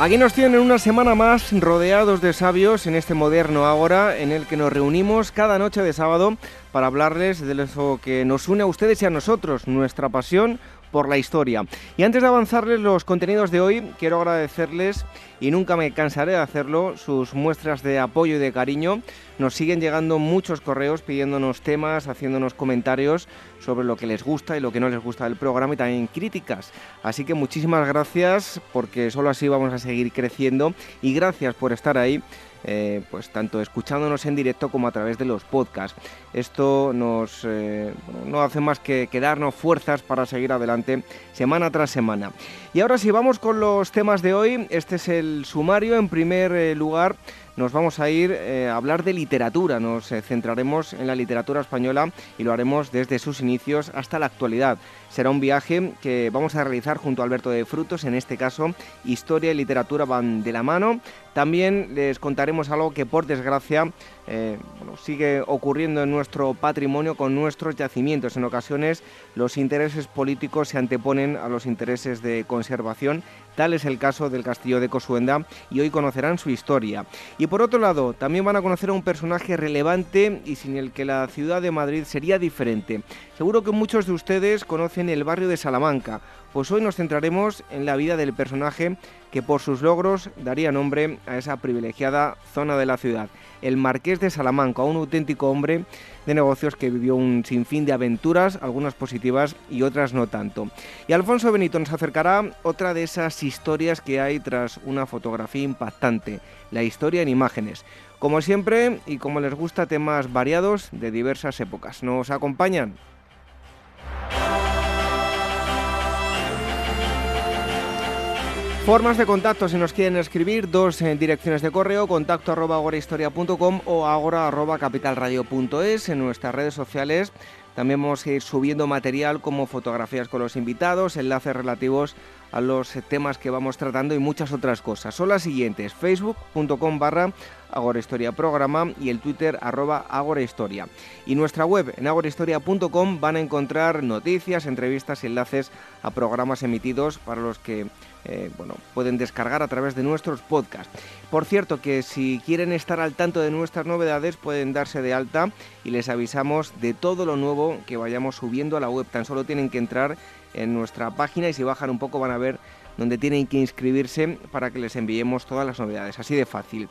Aquí nos tienen una semana más rodeados de sabios en este moderno Ágora en el que nos reunimos cada noche de sábado para hablarles de lo que nos une a ustedes y a nosotros, nuestra pasión por la historia. Y antes de avanzarles los contenidos de hoy, quiero agradecerles, y nunca me cansaré de hacerlo, sus muestras de apoyo y de cariño. Nos siguen llegando muchos correos pidiéndonos temas, haciéndonos comentarios sobre lo que les gusta y lo que no les gusta del programa y también críticas. Así que muchísimas gracias porque solo así vamos a seguir creciendo y gracias por estar ahí eh, pues tanto escuchándonos en directo como a través de los podcasts. Esto nos eh, no hace más que, darnos fuerzas para seguir adelante semana tras semana. Y ahora sí, vamos con los temas de hoy. Este es el sumario. En primer eh, lugar, nos vamos a ir a hablar de literatura. Nos centraremos en la literatura española y lo haremos desde sus inicios hasta la actualidad. Será un viaje que vamos a realizar junto a Alberto de Frutos, en este caso historia y literatura van de la mano. También les contaremos algo que por desgracia eh, sigue ocurriendo en nuestro patrimonio con nuestros yacimientos. En ocasiones los intereses políticos se anteponen a los intereses de conservación. Tal es el caso del castillo de Cosuenda y hoy conocerán su historia. Y por otro lado, también van a conocer a un personaje relevante y sin el que la ciudad de Madrid sería diferente. Seguro que muchos de ustedes conocen el barrio de Salamanca, pues hoy nos centraremos en la vida del personaje que por sus logros daría nombre a esa privilegiada zona de la ciudad, el Marqués de Salamanca, un auténtico hombre de negocios que vivió un sinfín de aventuras, algunas positivas y otras no tanto. Y Alfonso Benito nos acercará otra de esas historias que hay tras una fotografía impactante, la historia en imágenes. Como siempre y como les gusta, temas variados de diversas épocas. ¿Nos acompañan? Formas de contacto, si nos quieren escribir, dos eh, direcciones de correo, contacto arroba agorahistoria.com o agora arroba capitalradio.es en nuestras redes sociales. También vamos a ir subiendo material como fotografías con los invitados, enlaces relativos a los temas que vamos tratando y muchas otras cosas. Son las siguientes, facebook.com barra Agorahistoria y el Twitter arroba Agorahistoria. Y nuestra web en agorahistoria.com van a encontrar noticias, entrevistas y enlaces a programas emitidos para los que eh, bueno, pueden descargar a través de nuestros podcasts. Por cierto, que si quieren estar al tanto de nuestras novedades, pueden darse de alta y les avisamos de todo lo nuevo que vayamos subiendo a la web. Tan solo tienen que entrar en nuestra página y si bajan un poco van a ver donde tienen que inscribirse para que les enviemos todas las novedades. Así de fácil.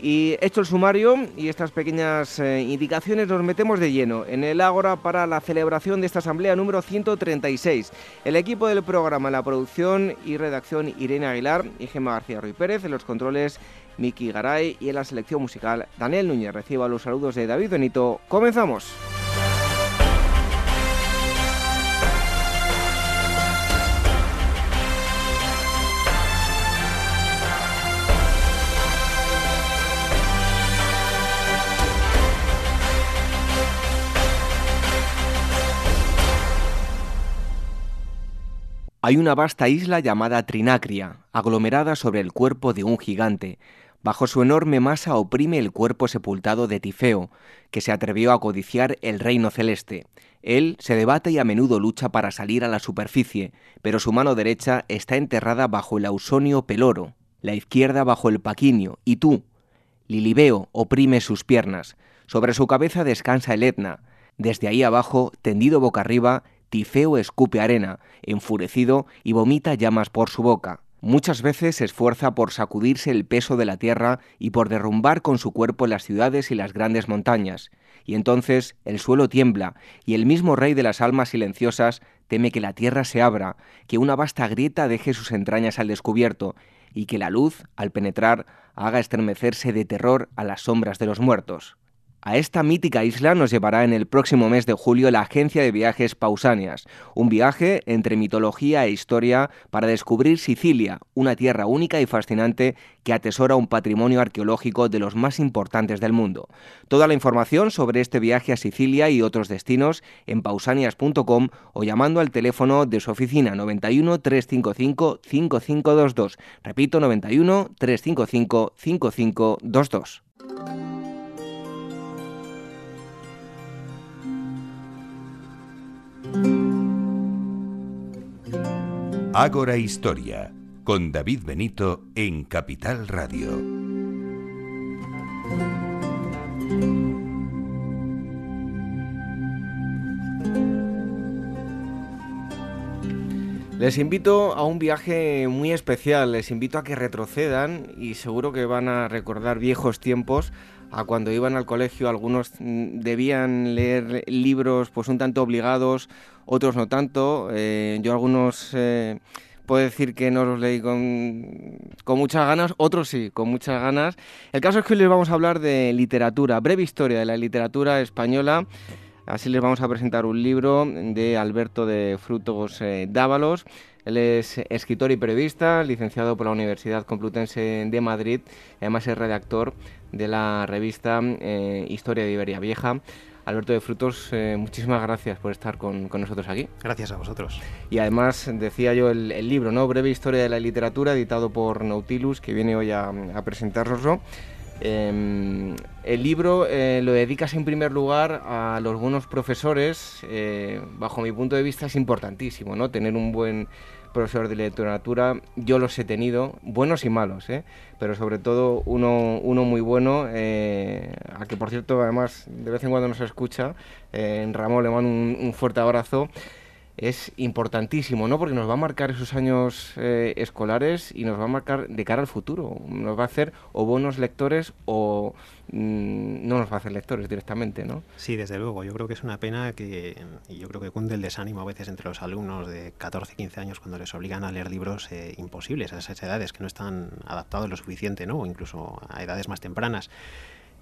Y hecho el sumario y estas pequeñas eh, indicaciones, nos metemos de lleno en el Ágora para la celebración de esta asamblea número 136. El equipo del programa, la producción y redacción Irene Aguilar y Gemma García Ruiz Pérez, en los controles Miki Garay y en la selección musical Daniel Núñez. Reciba los saludos de David Benito. Comenzamos. Hay una vasta isla llamada Trinacria, aglomerada sobre el cuerpo de un gigante. Bajo su enorme masa oprime el cuerpo sepultado de Tifeo, que se atrevió a codiciar el reino celeste. Él se debate y a menudo lucha para salir a la superficie, pero su mano derecha está enterrada bajo el ausonio peloro, la izquierda bajo el paquinio, y tú, Lilibeo, oprime sus piernas. Sobre su cabeza descansa el Etna. Desde ahí abajo, tendido boca arriba, Tifeo escupe arena, enfurecido, y vomita llamas por su boca. Muchas veces se esfuerza por sacudirse el peso de la tierra y por derrumbar con su cuerpo las ciudades y las grandes montañas. Y entonces el suelo tiembla, y el mismo rey de las almas silenciosas teme que la tierra se abra, que una vasta grieta deje sus entrañas al descubierto, y que la luz, al penetrar, haga estremecerse de terror a las sombras de los muertos. A esta mítica isla nos llevará en el próximo mes de julio la agencia de viajes Pausanias, un viaje entre mitología e historia para descubrir Sicilia, una tierra única y fascinante que atesora un patrimonio arqueológico de los más importantes del mundo. Toda la información sobre este viaje a Sicilia y otros destinos en pausanias.com o llamando al teléfono de su oficina 91 355 5522. Repito, 91 355 5522. Ágora Historia, con David Benito en Capital Radio. Les invito a un viaje muy especial, les invito a que retrocedan y seguro que van a recordar viejos tiempos a cuando iban al colegio algunos mm, debían leer libros pues un tanto obligados, otros no tanto. Eh, yo algunos eh, puedo decir que no los leí con, con, muchas ganas, otros sí, con muchas ganas. El caso es que hoy les vamos a hablar de literatura, breve historia de la literatura española. Así les vamos a presentar un libro de Alberto de Frutos eh, Dávalos. Él es escritor y periodista, licenciado por la Universidad Complutense de Madrid, además es redactor de la revista eh, Historia de Iberia Vieja. Alberto de Frutos, eh, muchísimas gracias por estar con, nosotros aquí. Gracias a vosotros. Y además, decía yo, el, libro, ¿no? Breve Historia de la Literatura, editado por Nautilus, que viene hoy a, a presentárnoslo. Em, el libro eh, lo dedicas en primer lugar a los buenos profesores. bajo mi punto de vista es importantísimo, ¿no? Tener un buen profesor de literatura, yo los he tenido, buenos y malos, ¿eh? pero sobre todo uno, uno muy bueno, eh, a que por cierto además de vez en cuando nos escucha, eh, en Ramón le mando un fuerte abrazo es importantísimo, ¿no? Porque nos va a marcar esos años eh, escolares y nos va a marcar de cara al futuro. Nos va a hacer o buenos lectores o mm, no nos va a hacer lectores directamente, ¿no? Sí, desde luego. Yo creo que es una pena que, y yo creo que cunde el desánimo a veces entre los alumnos de 14, 15 años cuando les obligan a leer libros eh, imposibles a esas edades que no están adaptados lo suficiente, ¿no? O incluso a edades más tempranas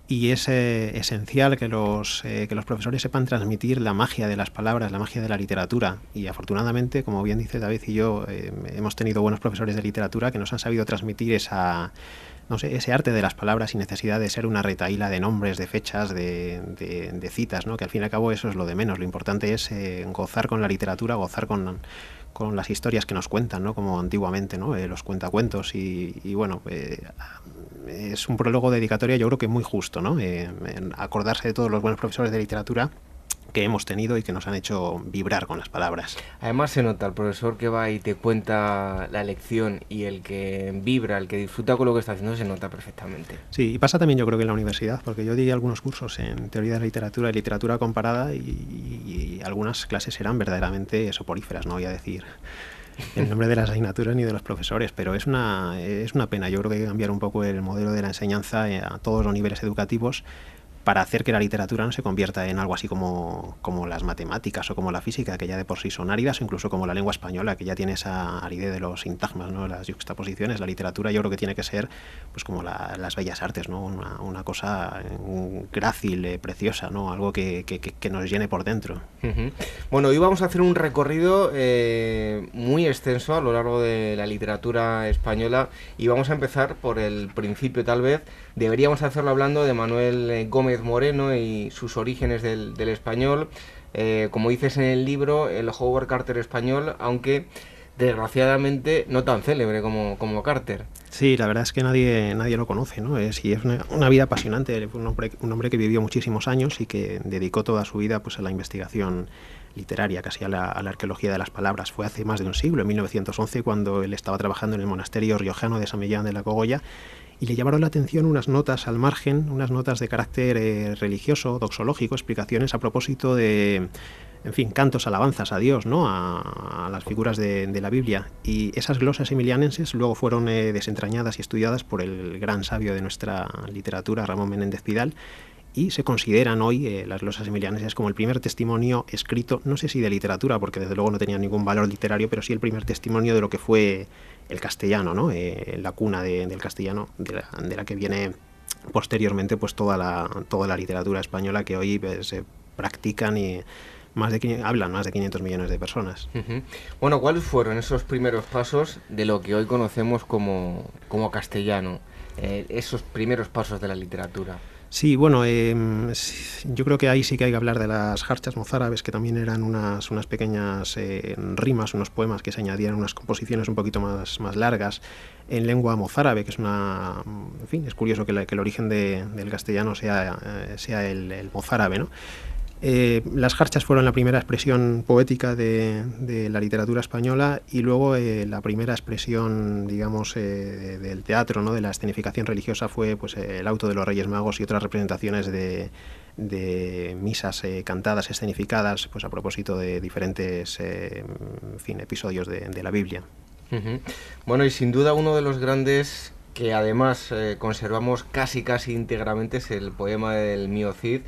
y es eh, esencial que los, eh, que los profesores sepan transmitir la magia de las palabras, la magia de la literatura. Y afortunadamente, como bien dice David y yo, eh, hemos tenido buenos profesores de literatura que nos han sabido transmitir esa, no sé, ese arte de las palabras sin necesidad de ser una retaíla de nombres, de fechas, de, de, citas, ¿no? que al fin y al cabo eso es lo de menos. Lo importante es gozar con la literatura, gozar con con las historias que nos cuentan, ¿no? como antiguamente, ¿no? los cuentacuentos y, y bueno, es un prólogo dedicatoria yo creo que muy justo, ¿no? Eh, acordarse de todos los buenos profesores de literatura que hemos tenido y que nos han hecho vibrar con las palabras. Además se nota el profesor que va y te cuenta la lección y el que vibra, el que disfruta con lo que está haciendo, se nota perfectamente. Sí, y pasa también yo creo que en la universidad, porque yo di algunos cursos en teoría de la literatura y literatura comparada y, y algunas clases eran verdaderamente soporíferas, no voy a decir el nombre de las asignaturas ni de los profesores, pero es una, es una pena. Yo creo que hay que cambiar un poco el modelo de la enseñanza eh, a todos los niveles educativos para hacer que la literatura no se convierta en algo así como, como las matemáticas o como la física, que ya de por sí son áridas, o incluso como la lengua española, que ya tiene esa aridez de los sintagmas, ¿no? las juxtaposiciones. La literatura yo creo que tiene que ser pues como las bellas artes, ¿no? una, cosa grácil, eh, preciosa, ¿no? algo que, que, nos llene por dentro. Bueno, hoy vamos a hacer un recorrido eh, muy extenso a lo largo de la literatura española y vamos a empezar por el principio tal vez. Deberíamos hacerlo hablando de Manuel eh, Moreno y sus orígenes del, español. Eh, como dices en el libro, el Howard Carter español, aunque desgraciadamente no tan célebre como, como Carter. Sí, la verdad es que nadie, nadie lo conoce, ¿no? Es, y es una, vida apasionante, un hombre, un hombre que vivió muchísimos años y que dedicó toda su vida pues, a la investigación literaria, casi a la, a la, arqueología de las palabras. Fue hace más de un siglo, en 1911, cuando él estaba trabajando en el monasterio riojano de San Millán de la Cogolla y le llamaron la atención unas notas al margen, unas notas de carácter eh, religioso, doxológico, explicaciones a propósito de, en fin, cantos, alabanzas a Dios, ¿no? A, las figuras de, la Biblia. Y esas glosas emilianenses luego fueron eh, desentrañadas y estudiadas por el gran sabio de nuestra literatura, Ramón Menéndez Pidal, y se consideran hoy eh, las glosas emilianenses como el primer testimonio escrito, no sé si de literatura, porque desde luego no tenían ningún valor literario, pero sí el primer testimonio de lo que fue el castellano, ¿no? Eh, la cuna del castellano, de la, que viene posteriormente pues toda la, toda la literatura española que hoy pues, se practican y más de hablan más de 500 millones de personas. Bueno, ¿cuáles fueron esos primeros pasos de lo que hoy conocemos como, como castellano? Eh, esos primeros pasos de la literatura. Sí, bueno, em, yo creo que ahí sí que hay que hablar de las jarchas mozárabes, que también eran unas, unas pequeñas eh, rimas, unos poemas que se añadían, unas composiciones un poquito más, más largas en lengua mozárabe, que es una... En fin, es curioso que, que el origen del castellano sea, eh, sea el, el mozárabe, ¿no? Eh, las jarchas fueron la primera expresión poética de, la literatura española y luego eh, la primera expresión, digamos, eh, del teatro, ¿no? de la escenificación religiosa fue pues, el auto de los Reyes Magos y otras representaciones de, misas cantadas, escenificadas, pues a propósito de diferentes fin, episodios de, la Biblia. Bueno, y sin duda uno de los grandes que además conservamos casi casi íntegramente es el poema del Mío Cid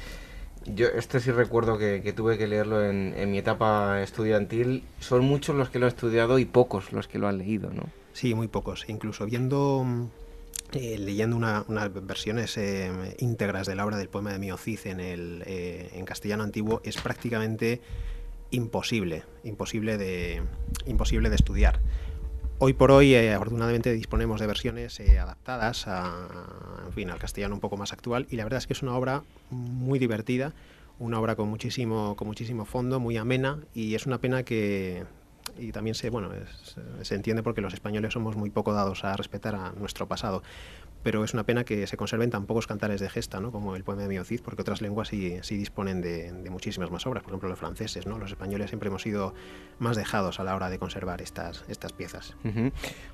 yo este sí recuerdo que, tuve que leerlo en, mi etapa estudiantil. Son muchos los que lo han estudiado y pocos los que lo han leído, ¿no? Sí, muy pocos. Incluso viendo, eh, leyendo unas versiones eh, íntegras de la obra del poema de Mio en, el, eh, en castellano antiguo, es prácticamente imposible, imposible de, imposible de estudiar. Hoy por hoy, eh, afortunadamente, disponemos de versiones eh, adaptadas a, en fin, al castellano un poco más actual y la verdad es que es una obra muy divertida, una obra con muchísimo, con muchísimo fondo, muy amena y es una pena que, y también se, bueno, se entiende porque los españoles somos muy poco dados a respetar a nuestro pasado pero es una pena que se conserven tan pocos cantares de gesta, ¿no? como el poema de Miocid, porque otras lenguas sí, sí disponen de, muchísimas más obras, por ejemplo los franceses, ¿no? los españoles siempre hemos sido más dejados a la hora de conservar estas, estas piezas.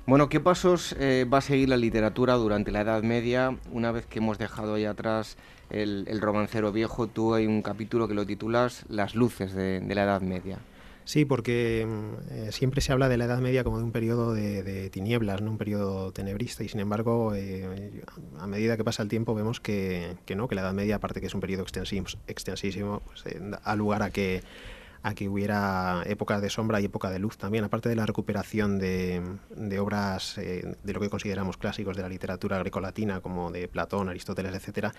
Bueno, ¿qué pasos eh, va a seguir la literatura durante la Edad Media? Una vez que hemos dejado ahí atrás el, romancero viejo, tú hay un capítulo que lo titulas Las luces de la Edad Media. Sí, porque mm, eh, siempre se habla de la Edad Media como de un periodo de, tinieblas, no un periodo tenebrista, y sin embargo, eh, a medida que pasa el tiempo vemos que, que, no, que la Edad Media, aparte que es un periodo extensísimo, pues, eh, lugar a que a que hubiera épocas de sombra y época de luz también, aparte de la recuperación de, obras de lo que consideramos clásicos de la literatura grecolatina, como de Platón, Aristóteles, etcétera.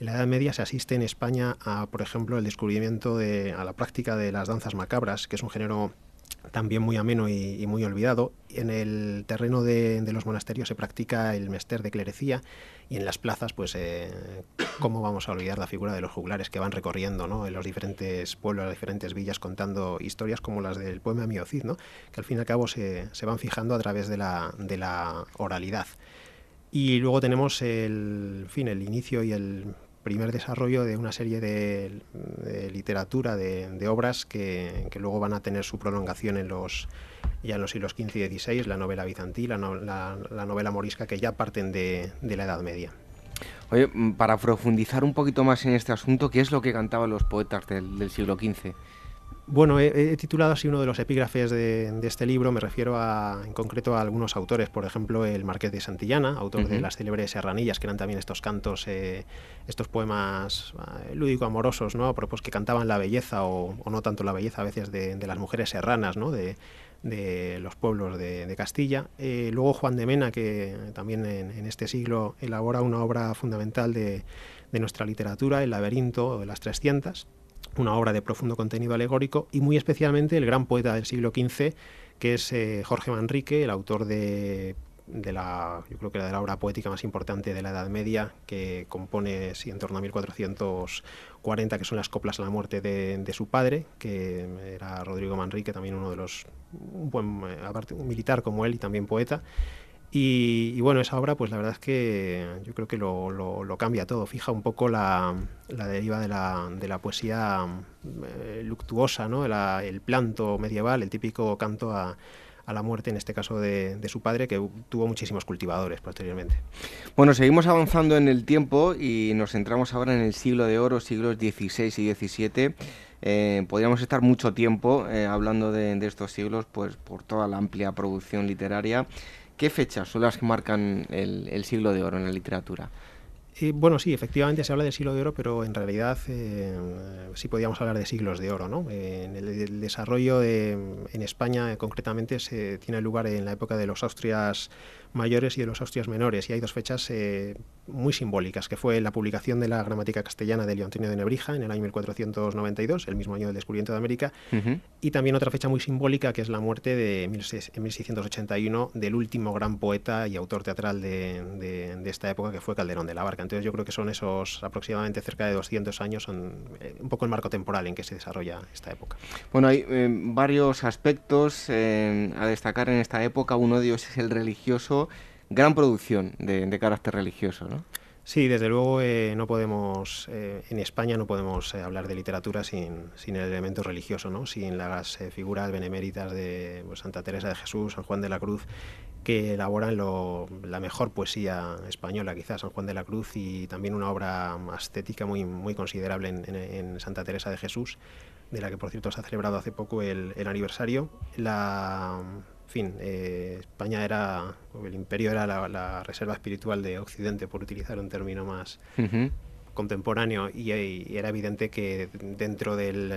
En la Edad Media se asiste en España a, por ejemplo, el descubrimiento de a la práctica de las danzas macabras, que es un género también muy ameno y, muy olvidado. En el terreno de, los monasterios se practica el mester de clerecía y en las plazas, pues, eh, ¿cómo vamos a olvidar la figura de los juglares que van recorriendo ¿no? en los diferentes pueblos, las diferentes villas, contando historias como las del poema Miocid, ¿no? que al fin y al cabo se, se van fijando a través de la, de la oralidad. Y luego tenemos el, fin, el inicio y el primer desarrollo de una serie de, literatura, de, obras que, luego van a tener su prolongación en los ya en los siglos XV y XVI, la novela bizantina, la, la, novela morisca, que ya parten de, la Edad Media. Oye, mm, para profundizar un poquito más en este asunto, ¿qué es lo que cantaban los poetas del, del siglo XV? Bueno, he, titulado así uno de los epígrafes de, este libro, me refiero a, en concreto a algunos autores, por ejemplo el Marqués de Santillana, autor de las célebres Serranillas, que eran también estos cantos, eh, estos poemas eh, lúdico-amorosos, ¿no? Pues que cantaban la belleza o, no tanto la belleza a veces de, las mujeres serranas, ¿no? De, los pueblos de, Castilla. Eh, luego Juan de Mena, que también en, este siglo elabora una obra fundamental de, de nuestra literatura, El laberinto de las 300 una obra de profundo contenido alegórico y muy especialmente el gran poeta del siglo XV, que es eh, Jorge Manrique, el autor de, de, la, yo creo que de la obra poética más importante de la Edad Media, que compone sí, en torno a 1440, que son las coplas a la muerte de, su padre, que era Rodrigo Manrique, también uno de los, un eh, militar como él y también poeta. Y, bueno, esa obra, pues la verdad es que yo creo que lo, cambia todo, fija un poco la, la deriva de la, de la poesía eh, luctuosa, ¿no? el planto medieval, el típico canto a, a la muerte, en este caso de, de, su padre, que tuvo muchísimos cultivadores posteriormente. Bueno, seguimos avanzando en el tiempo y nos centramos ahora en el siglo de oro, siglos XVI y XVII. Eh, podríamos estar mucho tiempo eh, hablando de, de, estos siglos, pues por toda la amplia producción literaria. ¿Qué fechas son las que marcan el, siglo de oro en la literatura? Eh, bueno, sí, efectivamente se habla del siglo de oro, pero en realidad eh, sí podríamos hablar de siglos de oro. ¿no? Eh, el, desarrollo en España concretamente se tiene lugar en la época de los Austrias mayores y de los Austrias menores. Y hay dos fechas eh, muy simbólicas, que fue la publicación de la gramática castellana de Leontinio de Nebrija en el año 1492, el mismo año del descubrimiento de América, y también otra fecha muy simbólica, que es la muerte de en 1681 del último gran poeta y autor teatral de, esta época, que fue Calderón de la Barca. Entonces yo creo que son esos aproximadamente cerca de 200 años, son eh, un poco el marco temporal en que se desarrolla esta época. Bueno, hay eh, varios aspectos a destacar en esta época. Uno de ellos es el religioso gran producción de, carácter religioso, ¿no? Sí, desde luego eh, no podemos, eh, en España no podemos eh, hablar de literatura sin, sin, el elemento religioso, ¿no? sin las figuras beneméritas de pues, Santa Teresa de Jesús, San Juan de la Cruz, que elaboran la mejor poesía española, quizás San Juan de la Cruz, y también una obra estética muy, muy considerable en, Santa Teresa de Jesús, de la que por cierto se ha celebrado hace poco el, el aniversario. La, fin, eh, España era, el imperio era la, reserva espiritual de Occidente, por utilizar un término más contemporáneo, y, era evidente que dentro del,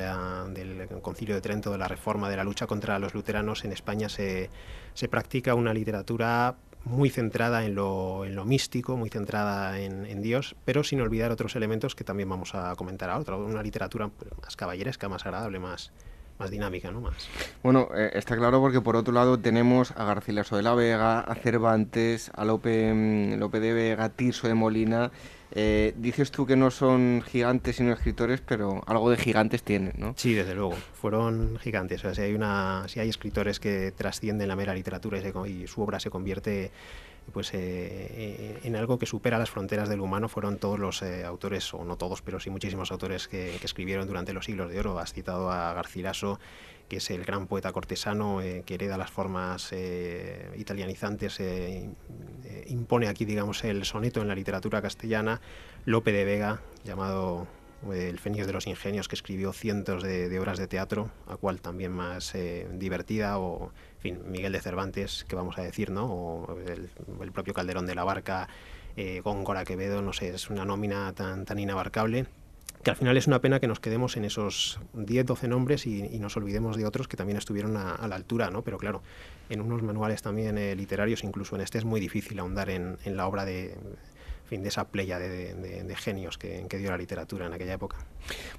del, Concilio de Trento, de la reforma, de la lucha contra los luteranos, en España se, se practica una literatura muy centrada en lo, en lo místico, muy centrada en, en, Dios, pero sin olvidar otros elementos que también vamos a comentar ahora, una literatura pues, más caballeresca, más agradable, más, más dinámica, ¿no? Más. Bueno, eh, está claro porque por otro lado tenemos a Garcilaso de la Vega, a Cervantes, a Lope, mm, Lope de Vega, Tirso de Molina. Eh, dices tú que no son gigantes sino escritores, pero algo de gigantes tienen, ¿no? Sí, desde luego, fueron gigantes. O sea, si hay, una, si hay escritores que trascienden la mera literatura y su obra se convierte pues eh, eh, en algo que supera las fronteras del humano fueron todos los eh, autores, o no todos, pero sí muchísimos autores que, escribieron durante los siglos de oro. Has citado a Garcilaso, que es el gran poeta cortesano que hereda las formas italianizantes, impone aquí, digamos, el soneto en la literatura castellana. Lope de Vega, llamado el Fenio de los Ingenios, que escribió cientos de, obras de teatro, a cual también más divertida o Miguel de Cervantes, que vamos a decir, ¿no? O el, propio Calderón de la Barca, eh, Góngora Quevedo, no sé, es una nómina tan, tan inabarcable que al final es una pena que nos quedemos en esos 10, 12 nombres y, nos olvidemos de otros que también estuvieron a, la altura, ¿no? Pero claro, en unos manuales también eh, literarios, incluso en este es muy difícil ahondar en la obra de, fin, de esa playa de, genios que, dio la literatura en aquella época.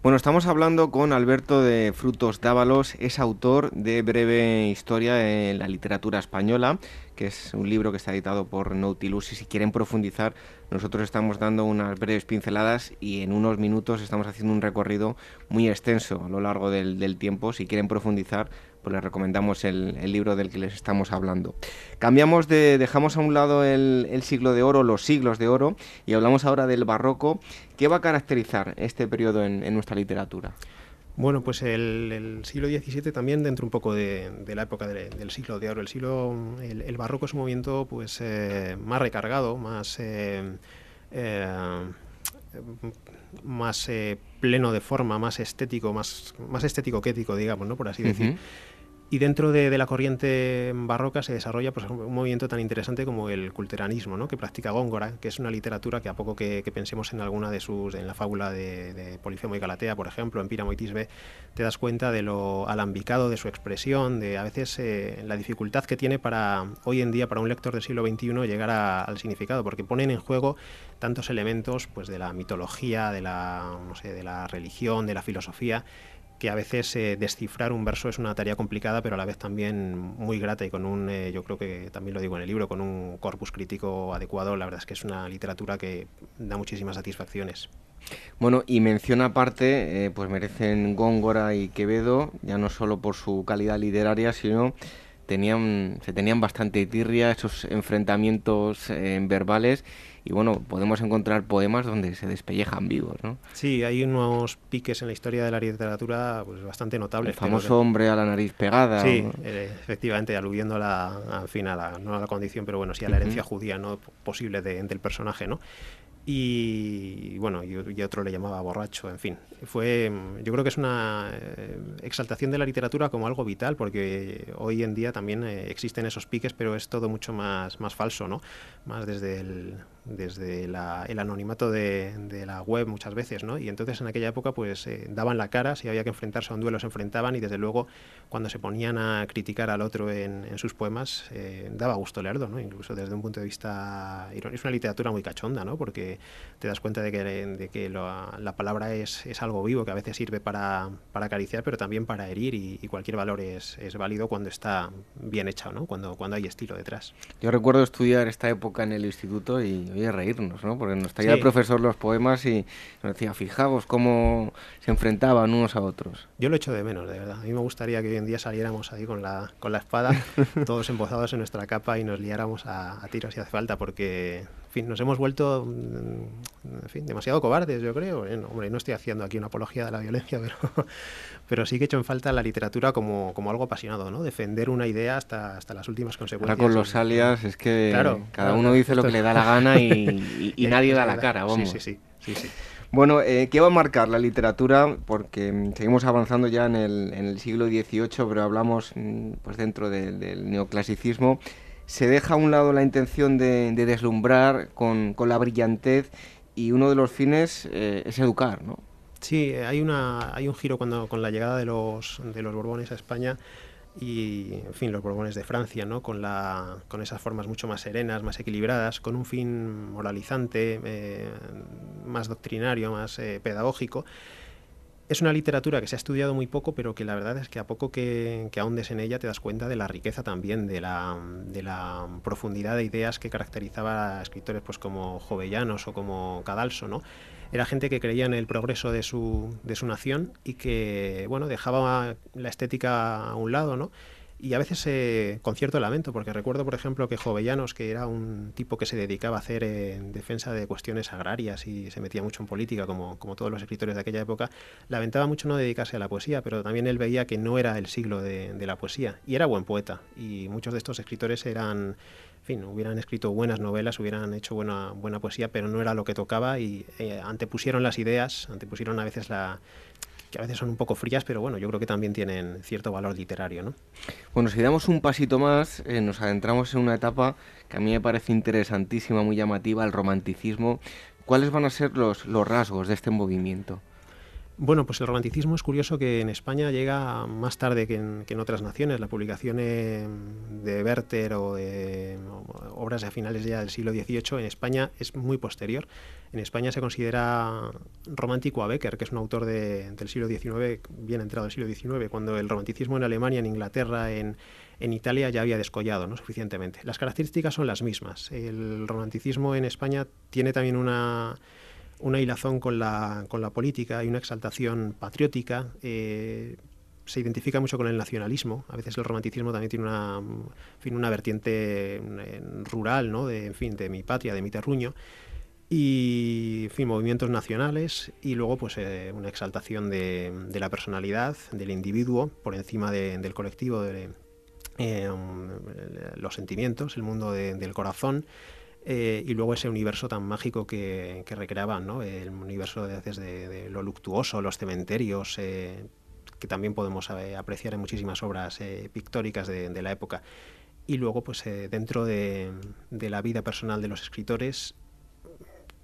Bueno, estamos hablando con Alberto de Frutos Dávalos, es autor de Breve Historia en la Literatura Española, que es un libro que está editado por Nautilus y si quieren profundizar, nosotros estamos dando unas breves pinceladas y en unos minutos estamos haciendo un recorrido muy extenso a lo largo del tiempo. Si quieren profundizar, pues les recomendamos el, libro del que les estamos hablando. Cambiamos de, dejamos a un lado el, siglo de oro, los siglos de oro, y hablamos ahora del barroco. ¿Qué va a caracterizar este periodo en, nuestra literatura? Bueno, pues el, siglo XVII también dentro un poco de, la época del siglo de oro. El siglo, el, barroco es un movimiento pues eh, más recargado, más eh, eh, más pleno de forma, más estético, más, más estético que ético, digamos, ¿no? Por así decir. Y dentro de, la corriente barroca se desarrolla pues, un movimiento tan interesante como el culteranismo, ¿no? que practica Góngora, que es una literatura que a poco que, pensemos en alguna de sus, en la fábula de, Polifemo y Galatea, por ejemplo, en Píramo y Tisbe, te das cuenta de lo alambicado de su expresión, de a veces eh, la dificultad que tiene para hoy en día para un lector del siglo XXI llegar al significado, porque ponen en juego tantos elementos pues, de la mitología, de la, no sé, de la religión, de la filosofía, que a veces eh, descifrar un verso es una tarea complicada, pero a la vez también muy grata y con un, eh, yo creo que también lo digo en el libro, con un corpus crítico adecuado. La verdad es que es una literatura que da muchísimas satisfacciones. Bueno, y menciona aparte, eh, pues merecen Góngora y Quevedo, ya no solo por su calidad literaria, sino tenían, se tenían bastante tirria, esos enfrentamientos verbales y bueno, podemos encontrar poemas donde se despellejan vivos, ¿no? Sí, hay unos piques en la historia de la literatura pues, bastante notables. El famoso hombre a la nariz pegada. Sí, eh, efectivamente, aludiendo a la, al fin, a la, no a la condición, pero bueno, sí a la herencia judía no posible de, del personaje, ¿no? Y bueno, y, otro le llamaba borracho, en fin. Fue, yo creo que es una eh, exaltación de la literatura como algo vital, porque hoy en día también eh, existen esos piques, pero es todo mucho más, más falso, ¿no? Más desde el, desde el anonimato de, la web muchas veces, ¿no? Y entonces en aquella época pues eh, daban la cara, si había que enfrentarse a un duelo se enfrentaban y desde luego cuando se ponían a criticar al otro en, sus poemas eh, daba gusto leerlo, ¿no? Incluso desde un punto de vista es una literatura muy cachonda, ¿no? Porque te das cuenta de que, de que la, palabra es, es, algo vivo que a veces sirve para, para acariciar pero también para herir y, cualquier valor es, es, válido cuando está bien hecho, ¿no? Cuando, cuando hay estilo detrás. Yo recuerdo estudiar esta época en el instituto y oye, reírnos, ¿no? Porque nos traía el profesor los poemas y nos decía, fijaos cómo se enfrentaban unos a otros. Yo lo echo de menos, de verdad. A mí me gustaría que hoy en día saliéramos ahí con la, con la espada, todos embozados en nuestra capa y nos liáramos a, a tiros si hace falta, porque fin, nos hemos vuelto mm, en fin, demasiado cobardes, yo creo. hombre, no estoy haciendo aquí una apología de la violencia, pero, pero sí que he hecho en falta la literatura como, como algo apasionado, ¿no? Defender una idea hasta, hasta las últimas consecuencias. Ahora con los alias es que cada uno dice lo que le da la gana y, nadie da la cara, vamos. Sí, sí, sí. sí, Bueno, eh, ¿qué va a marcar la literatura? Porque mm, seguimos avanzando ya en el, en el siglo XVIII, pero hablamos mm, pues dentro del neoclasicismo se deja a un lado la intención de, deslumbrar con, la brillantez y uno de los fines eh, es educar, ¿no? Sí, hay, un giro cuando, con la llegada de los, de los Borbones a España y, en fin, los Borbones de Francia, ¿no? Con, la, con esas formas mucho más serenas, más equilibradas, con un fin moralizante, eh, más doctrinario, más eh, pedagógico es una literatura que se ha estudiado muy poco, pero que la verdad es que a poco que, que ahondes en ella te das cuenta de la riqueza también, de la, de la profundidad de ideas que caracterizaba a escritores pues, como Jovellanos o como Cadalso, ¿no? Era gente que creía en el progreso de su, de su nación y que, bueno, dejaba la estética a un lado, ¿no? Y a veces eh, con cierto lamento, porque recuerdo, por ejemplo, que Jovellanos, que era un tipo que se dedicaba a hacer en defensa de cuestiones agrarias y se metía mucho en política, como, como todos los escritores de aquella época, lamentaba mucho no dedicarse a la poesía, pero también él veía que no era el siglo de, la poesía, y era buen poeta, y muchos de estos escritores eran en fin, hubieran escrito buenas novelas, hubieran hecho buena, buena poesía, pero no era lo que tocaba y eh, antepusieron las ideas, antepusieron a veces la, a veces son un poco frías, pero bueno, yo creo que también tienen cierto valor literario, ¿no? Bueno, si damos un pasito más, eh, nos adentramos en una etapa que a mí me parece interesantísima, muy llamativa, el romanticismo. ¿Cuáles van a ser los, los rasgos de este movimiento? Bueno, pues el romanticismo es curioso que en España llega más tarde que en, otras naciones. La publicación de Werther o de obras a finales ya del siglo XVIII en España es muy posterior. En España se considera romántico a Becker, que es un autor del siglo XIX, bien entrado del siglo XIX, cuando el romanticismo en Alemania, en Inglaterra, en, en Italia ya había descollado ¿no? suficientemente. Las características son las mismas. El romanticismo en España tiene también una una hilazón con la, con la política y una exaltación patriótica. Eh, se identifica mucho con el nacionalismo. A veces el romanticismo también tiene una, fin, una vertiente eh, rural, ¿no? de, en fin, de mi patria, de mi terruño. Y, fin, movimientos nacionales y luego pues eh, una exaltación de, de, la personalidad, del individuo, por encima del colectivo, de los sentimientos, el mundo del corazón eh, y luego ese universo tan mágico que, recreaban, ¿no? el universo de, de, lo luctuoso, los cementerios, eh, que también podemos eh, apreciar en muchísimas obras pictóricas de, la época. Y luego, pues dentro de, la vida personal de los escritores,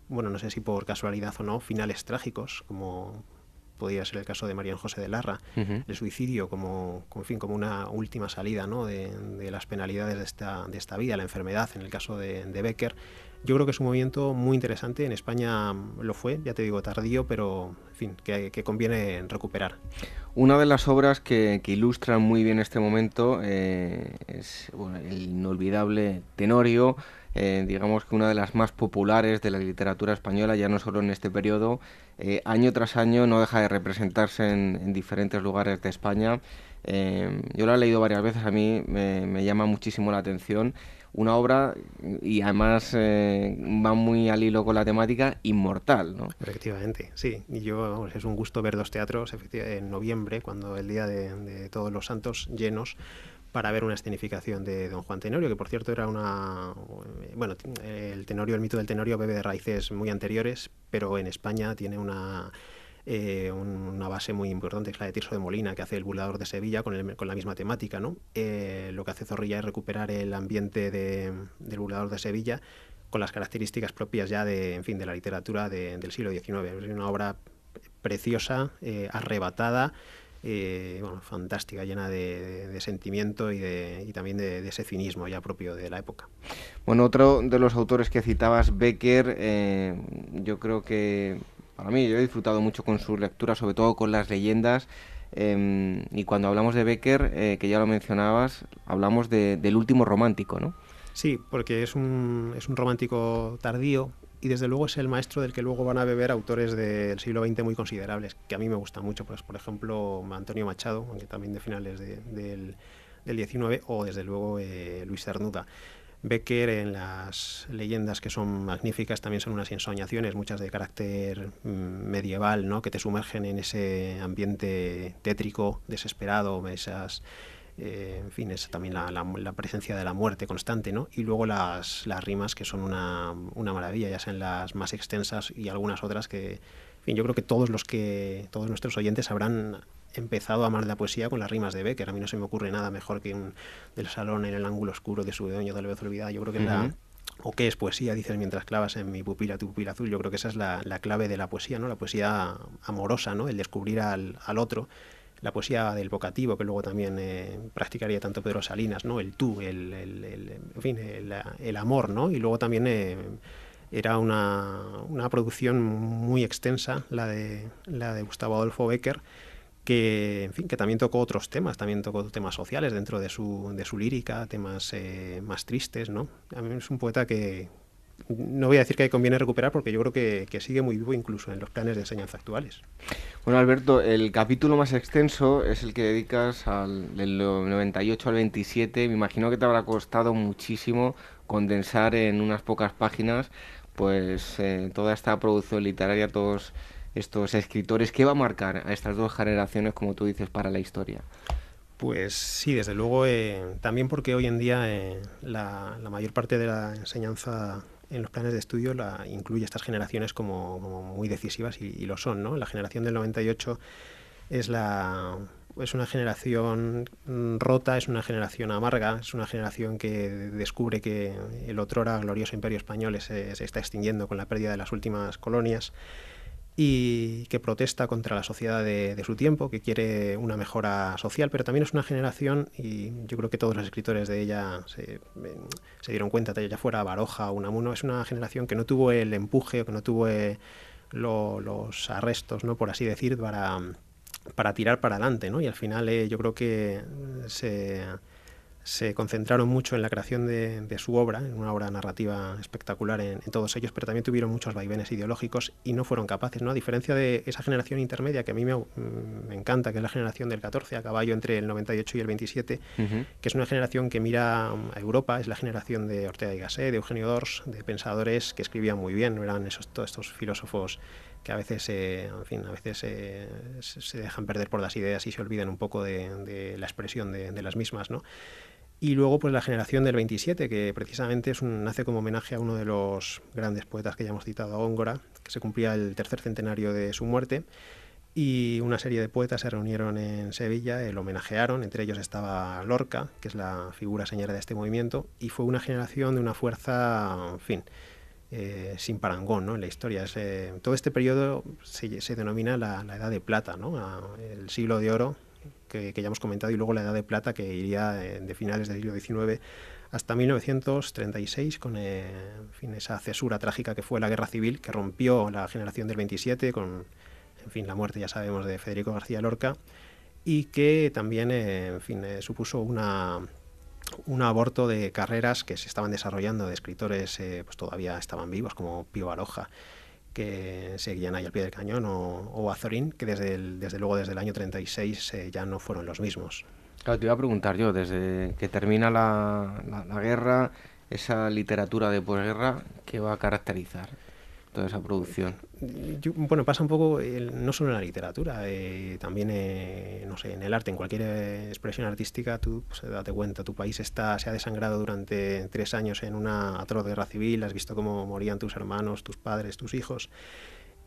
bueno, no sé si por casualidad o no, finales trágicos, como podría ser el caso de María José de Larra, el suicidio como, como, fin, como una última salida ¿no? de, las penalidades de esta, de esta vida, la enfermedad, en el caso de, Becker. Yo creo que es un movimiento muy interesante. En España lo fue, ya te digo, tardío, pero en fin, que, que conviene recuperar. Una de las obras que, que ilustran muy bien este momento eh, es bueno, el inolvidable Tenorio, eh, digamos que una de las más populares de la literatura española, ya no solo en este periodo, eh, año tras año no deja de representarse en, diferentes lugares de España. Eh, yo la he leído varias veces, a mí me, llama muchísimo la atención. Una obra, y además va muy al hilo con la temática, inmortal, ¿no? Efectivamente, sí. Y yo, es un gusto ver dos teatros en noviembre, cuando el Día de Todos los Santos llenos, para ver una escenificación de Don Juan Tenorio, que por cierto era una... Bueno, el Tenorio, el mito del Tenorio bebe de raíces muy anteriores, pero en España tiene una... Eh, una base muy importante, es la de Tirso de Molina, que hace el burlador de Sevilla con, con la misma temática. ¿no? Eh, lo que hace Zorrilla es recuperar el ambiente de, del burlador de Sevilla con las características propias ya de, en fin, de la literatura del siglo XIX. Es una obra preciosa, eh, arrebatada, eh, bueno, fantástica, llena de, sentimiento y, de, y también de, ese cinismo ya propio de la época. Bueno, otro de los autores que citabas, Becker, eh, yo creo que para mí yo he disfrutado mucho con su lectura, sobre todo con las leyendas. Em, y cuando hablamos de Becker, eh, que ya lo mencionabas, hablamos del último romántico, ¿no? Sí, porque es un, es un romántico tardío, y desde luego es el maestro del que luego van a beber autores del siglo XX muy considerables, que a mí me gustan mucho, pues por ejemplo Antonio Machado, aunque también de finales del, del, XIX, o desde luego eh, Luis Cernuda. Becker en las leyendas que son magníficas también son unas ensoñaciones, muchas de carácter mm, medieval, ¿no? que te sumergen en ese ambiente tétrico, desesperado, esas eh, en fin, es también la, presencia de la muerte constante, ¿no? Y luego las, las rimas que son una, una, maravilla, ya sean las más extensas y algunas otras que, en fin, yo creo que todos los que, todos nuestros oyentes habrán empezado a amar la poesía con las rimas de Becker. A mí no se me ocurre nada mejor que un del salón en el ángulo oscuro de su dueño de la vez olvidada. Yo creo que la o qué es poesía, dices mientras clavas en mi pupila tu pupila azul. Yo creo que esa es la, la clave de la poesía, ¿no? La poesía amorosa, ¿no? El descubrir al, al otro la poesía del vocativo, que luego también eh, practicaría tanto Pedro Salinas, ¿no? El tú, el, en fin, el, amor, ¿no? Y luego también eh, era una, una, producción muy extensa, la de, la de Gustavo Adolfo Becker, que, en fin, que también tocó otros temas, también tocó temas sociales dentro de su, de su lírica, temas eh, más tristes, ¿no? A mí es un poeta que, no voy a decir que conviene recuperar porque yo creo que, sigue muy vivo incluso en los planes de enseñanza actuales. Bueno, Alberto, el capítulo más extenso es el que dedicas al, del 98 al 27. Me imagino que te habrá costado muchísimo condensar en unas pocas páginas pues eh, toda esta producción literaria, todos estos escritores. ¿Qué va a marcar a estas dos generaciones, como tú dices, para la historia? Pues sí, desde luego, eh, también porque hoy en día eh, la, la, mayor parte de la enseñanza en los planes de estudio la incluye estas generaciones como, muy decisivas y, lo son, ¿no? La generación del 98 es la es una generación rota, es una generación amarga, es una generación que descubre que el otrora glorioso imperio español se, se está extinguiendo con la pérdida de las últimas colonias y que protesta contra la sociedad de, su tiempo, que quiere una mejora social, pero también es una generación, y yo creo que todos los escritores de ella se, dieron cuenta, ya fuera Baroja o Unamuno, es una generación que no tuvo el empuje o que no tuvo eh, los arrestos, ¿no? por así decir, para, para tirar para adelante, ¿no? y al final eh, yo creo que se se concentraron mucho en la creación de, su obra, en una obra narrativa espectacular en, todos ellos, pero también tuvieron muchos vaivenes ideológicos y no fueron capaces, ¿no? A diferencia de esa generación intermedia que a mí me, mm, encanta, que es la generación del 14, a caballo entre el 98 y el 27, que es una generación que mira a Europa, es la generación de Ortega y Gasset, de Eugenio Dors, de pensadores que escribían muy bien, no eran esos, todos estos filósofos que a veces, en fin, a veces se dejan perder por las ideas y se olvidan un poco de, la expresión de, de las mismas, ¿no? Y luego pues la generación del 27, que precisamente es un, nace como homenaje a uno de los grandes poetas que ya hemos citado, Góngora, que se cumplía el tercer centenario de su muerte. Y una serie de poetas se reunieron en Sevilla, lo homenajearon, entre ellos estaba Lorca, que es la figura señora de este movimiento, y fue una generación de una fuerza, en fin, eh, sin parangón ¿no? en la historia. todo este periodo se, denomina la, la, Edad de Plata, ¿no? el siglo de oro que, ya hemos comentado, y luego la Edad de Plata, que iría eh, de finales del siglo XIX hasta 1936, con eh, fin, esa cesura trágica que fue la Guerra Civil, que rompió la generación del 27, con en la muerte, ya sabemos, de Federico García Lorca, y que también eh, en fin, supuso una, un aborto de carreras que se estaban desarrollando de escritores pues todavía estaban vivos, como Pío Baroja que seguían ahí al pie del cañón, o, Azorín, que desde, desde luego desde el año 36 eh, ya no fueron los mismos. Te iba a preguntar yo, desde que termina la, la guerra, esa literatura de posguerra, ¿qué va a caracterizar? Toda esa producción? bueno, pasa un poco, no solo en la literatura, eh, también eh, no sé, en el arte, en cualquier eh, expresión artística, tú pues, date cuenta, tu país está, se ha desangrado durante tres años en una atroz guerra civil, has visto cómo morían tus hermanos, tus padres, tus hijos.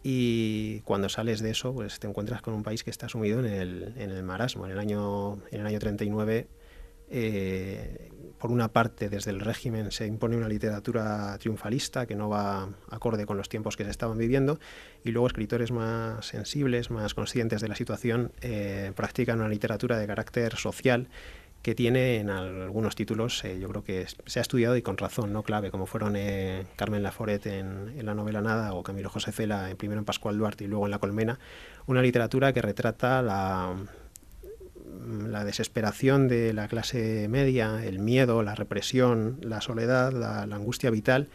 Y cuando sales de eso, pues te encuentras con un país que está sumido en el, en el marasmo. En el año, en el año 39 por una parte, desde el régimen se impone una literatura triunfalista que no va acorde con los tiempos que se estaban viviendo, y luego escritores más sensibles, más conscientes de la situación, eh, practican una literatura de carácter social que tiene en algunos títulos, eh, yo creo que se ha estudiado y con razón, no clave, como fueron eh, Carmen Laforet en, en, la novela Nada o Camilo José Cela, primero en Pascual Duarte y luego en La Colmena, una literatura que retrata la, la desesperación de la clase media, el miedo, la represión, la soledad, la, angustia vital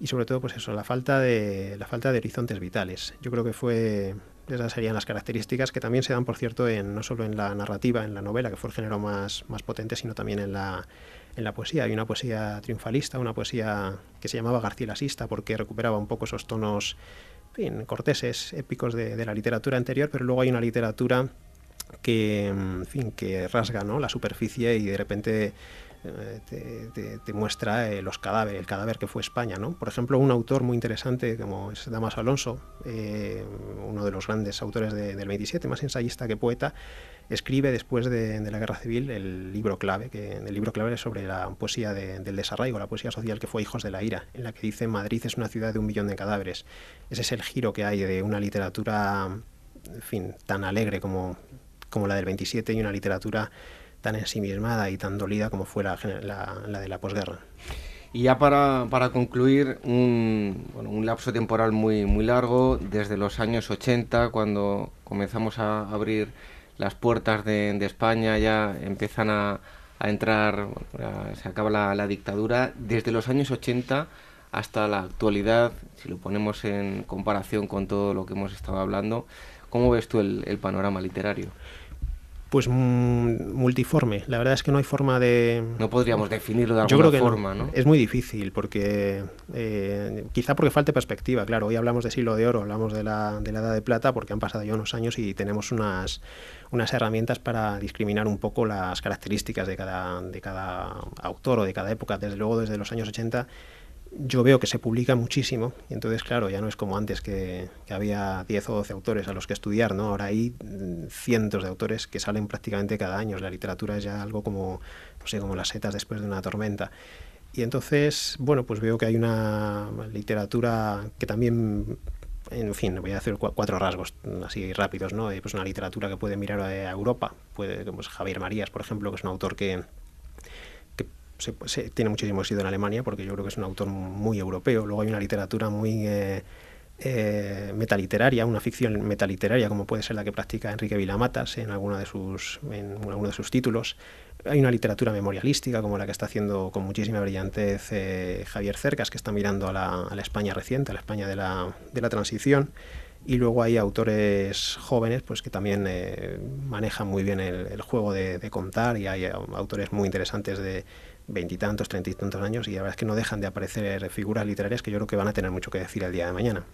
y sobre todo pues eso, la falta de la falta de horizontes vitales. Yo creo que fue esas serían las características que también se dan, por cierto, en, no solo en la narrativa, en la novela, que fue el género más, más potente, sino también en la, en la poesía. Hay una poesía triunfalista, una poesía que se llamaba garcilasista porque recuperaba un poco esos tonos corteses, épicos de la literatura anterior, pero luego hay una literatura que, en fin, que rasga ¿no? la superficie y de repente eh, te, muestra eh, los cadáveres, el cadáver que fue España. ¿no? Por ejemplo, un autor muy interesante como es Damaso Alonso, eh, uno de los grandes autores del 27, más ensayista que poeta, escribe después de, la Guerra Civil el libro clave, que el libro clave es sobre la poesía del desarraigo, la poesía social que fue Hijos de la Ira, en la que dice Madrid es una ciudad de un millón de cadáveres. Ese es el giro que hay de una literatura, en fin, tan alegre como como la del 27 y una literatura tan ensimismada y tan dolida como fue la, de la posguerra. Y ya para, para concluir, un, bueno, un, lapso temporal muy, muy largo, desde los años 80, cuando comenzamos a abrir las puertas de, España, ya empiezan a, a entrar, se acaba la, la, dictadura, desde los años 80 hasta la actualidad, si lo ponemos en comparación con todo lo que hemos estado hablando, ¿cómo ves tú el panorama literario? Pues multiforme. La verdad es que no hay forma de... No podríamos definirlo de alguna forma, no, Es muy difícil porque eh, quizá porque falte perspectiva. Claro, hoy hablamos de siglo de oro, hablamos de la, de la edad de plata porque han pasado ya unos años y tenemos unas, unas herramientas para discriminar un poco las características de cada, de cada autor o de cada época. Desde luego, desde los años 80 yo veo que se publica muchísimo y entonces, claro, ya no es como antes que, había 10 o 12 autores a los que estudiar, ¿no? Ahora hay mm, cientos de autores que salen prácticamente cada año. La literatura es ya algo como, no sé, como las setas después de una tormenta. Y entonces, bueno, pues veo que hay una literatura que también en fin, voy a hacer cuatro rasgos así rápidos, ¿no? Pues una literatura que puede mirar a Europa, puede, como Javier Marías, por ejemplo, que es un autor que, se, tiene muchísimo éxito en Alemania porque yo creo que es un autor muy europeo. Luego hay una literatura muy eh, eh, metaliteraria, una ficción metaliteraria como puede ser la que practica Enrique Vilamatas en, alguna de sus, en alguno de sus títulos. Hay una literatura memorialística como la que está haciendo con muchísima brillantez eh, Javier Cercas, que está mirando a la, España reciente, a la España de la, de la transición y luego hay autores jóvenes pues que también manejan muy bien el, juego de, de, contar y hay autores muy interesantes de, veintitantos, treinta y tantos años y la verdad es que no dejan de aparecer figuras literarias que yo creo que van a tener mucho que decir el día de mañana.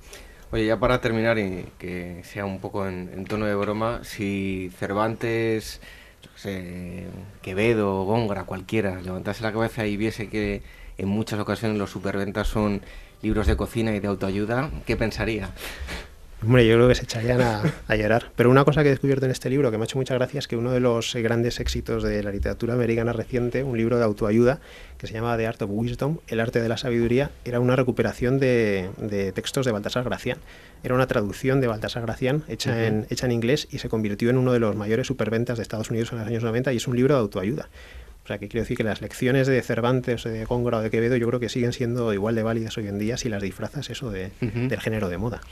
Oye, ya para terminar y que sea un poco en, tono de broma, si Cervantes, yo sé, Quevedo, Góngora, cualquiera, levantase la cabeza y viese que en muchas ocasiones los superventas son libros de cocina y de autoayuda, ¿qué pensaría? Hombre, yo creo que se echarían a, llorar. Pero una cosa que he descubierto en este libro que me ha hecho mucha gracia es que uno de los grandes éxitos de la literatura americana reciente, un libro de autoayuda que se llama The Art of Wisdom, El arte de la sabiduría, era una recuperación de, textos de Baltasar Gracián. Era una traducción de Baltasar Gracián hecha, en, hecha en inglés y se convirtió en uno de los mayores superventas de Estados Unidos en los años 90 y es un libro de autoayuda. O sea, que quiero decir que las lecciones de Cervantes, de Góngora o de Quevedo, yo creo que siguen siendo igual de válidas hoy en día si las disfrazas eso de, del género de moda.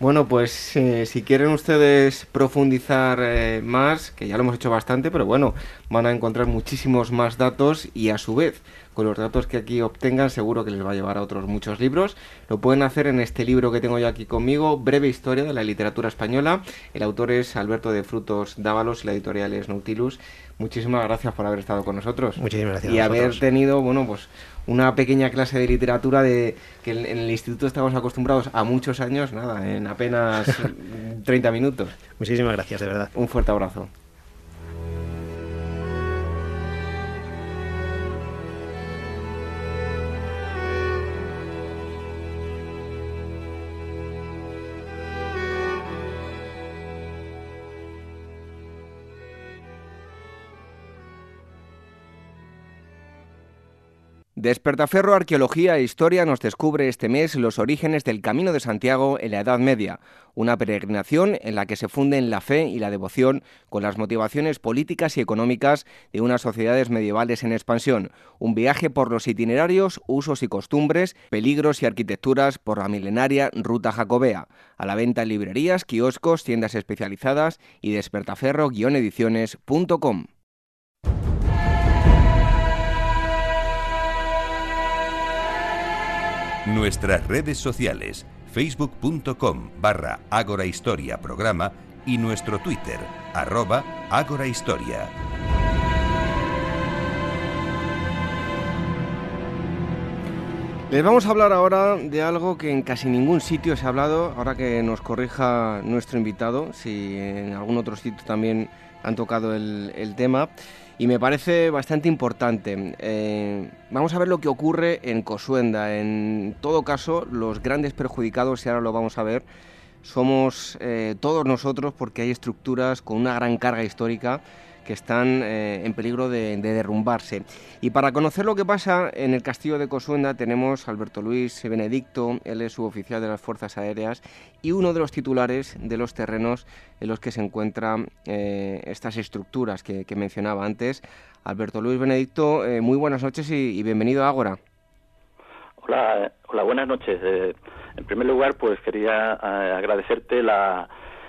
Bueno, pues eh, si quieren ustedes profundizar eh, más, que ya lo hemos hecho bastante, pero bueno, van a encontrar muchísimos más datos y a su vez con los datos que aquí obtengan seguro que les va a llevar a otros muchos libros. Lo pueden hacer en este libro que tengo yo aquí conmigo, Breve Historia de la Literatura Española. El autor es Alberto de Frutos Dávalos y la editorial es Nautilus. Muchísimas gracias por haber estado con nosotros. Muchísimas gracias. Y haber tenido, bueno, pues una pequeña clase de literatura de que en el instituto estamos acostumbrados a muchos años, nada, en apenas 30 minutos. Muchísimas gracias, de verdad. Un fuerte abrazo. Despertaferro Arqueología e Historia nos descubre este mes los orígenes del Camino de Santiago en la Edad Media, una peregrinación en la que se funden la fe y la devoción con las motivaciones políticas y económicas de unas sociedades medievales en expansión, un viaje por los itinerarios, usos y costumbres, peligros y arquitecturas por la milenaria ruta jacobea, a la venta en librerías, kioscos, tiendas especializadas y despertaferro-ediciones.com. Nuestras redes sociales, facebook.com barra Ágora Historia Programa y nuestro Twitter, arroba Ágora Historia. Les vamos a hablar ahora de algo que en casi ningún sitio se ha hablado, ahora que nos corrija nuestro invitado, si en algún otro sitio también han tocado el, el tema y me parece bastante importante. Eh, vamos a ver lo que ocurre en Cosuenda. En todo caso, los grandes perjudicados, y ahora lo vamos a ver, somos eh, todos nosotros porque hay estructuras con una gran carga histórica que están eh, en peligro de, derrumbarse. Y para conocer lo que pasa en el castillo de Cosuenda tenemos a Alberto Luis Benedicto, él es suboficial de las Fuerzas Aéreas y uno de los titulares de los terrenos en los que se encuentran eh, estas estructuras que, mencionaba antes. Alberto Luis Benedicto, eh, muy buenas noches y, bienvenido a Ágora. Hola, hola, buenas noches. en primer lugar, pues quería agradecerte la,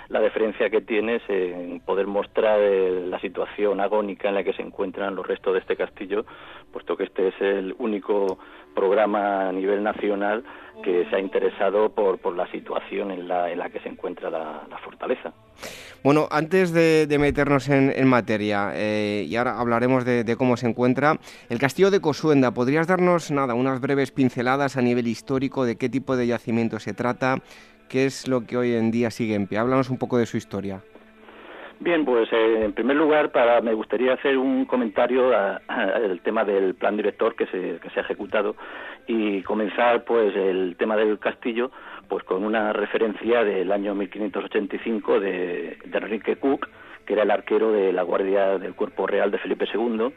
la deferencia que tienes en poder mostrar la situación agónica en la que se encuentran los restos de este castillo, puesto que este es el único programa a nivel nacional que se ha interesado por, por la situación en la, en la que se encuentra la, fortaleza. Bueno, antes de, meternos en, materia, eh, y ahora hablaremos de, de, cómo se encuentra, el castillo de Cosuenda, ¿podrías darnos nada, unas breves pinceladas a nivel histórico de qué tipo de yacimiento se trata? ¿Qué es lo que hoy en día sigue en pie? Háblanos un poco de su historia. Bien, pues eh, en primer lugar, para, me gustaría hacer un comentario al tema del plan director que se, que se ha ejecutado y comenzar, pues, el tema del castillo, pues, con una referencia del año 1585 de, de Enrique Cook, que era el arquero de la Guardia del Cuerpo Real de Felipe II,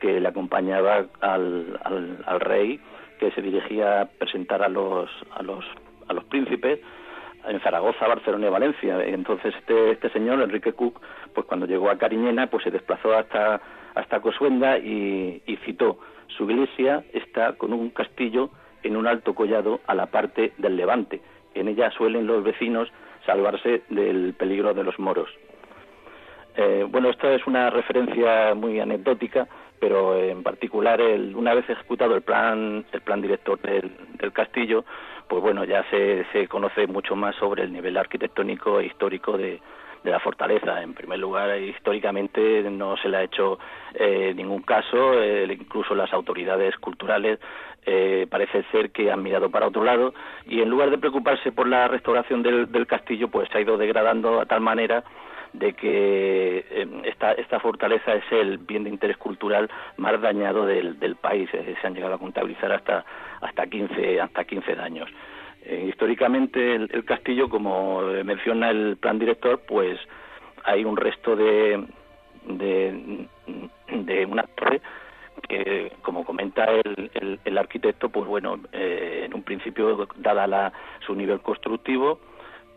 que le acompañaba al, al, al, rey, que se dirigía a presentar a los, a los, a los príncipes en Zaragoza, Barcelona y Valencia. Entonces este, este señor, Enrique Cook, pues cuando llegó a Cariñena, pues se desplazó hasta, hasta Cosuenda y, citó, su iglesia está con un castillo en un alto collado a la parte del levante. En ella suelen los vecinos salvarse del peligro de los moros. Eh, bueno, esto es una referencia muy anecdótica, pero en particular, el, una vez ejecutado el plan, el plan director del, del castillo, pues bueno, ya se, se conoce mucho más sobre el nivel arquitectónico e histórico de, la fortaleza. En primer lugar, históricamente no se le ha hecho eh, ningún caso, eh, incluso las autoridades culturales eh, parece ser que han mirado para otro lado y en lugar de preocuparse por la restauración del, del castillo, pues se ha ido degradando a tal manera de que esta, esta fortaleza es el bien de interés cultural más dañado del, del país. se han llegado a contabilizar hasta hasta 15, hasta 15 daños. Eh, históricamente el, castillo, como menciona el plan director, pues hay un resto de, de, una torre que, como comenta el, el, arquitecto, pues bueno, eh, en un principio, dada la, su nivel constructivo,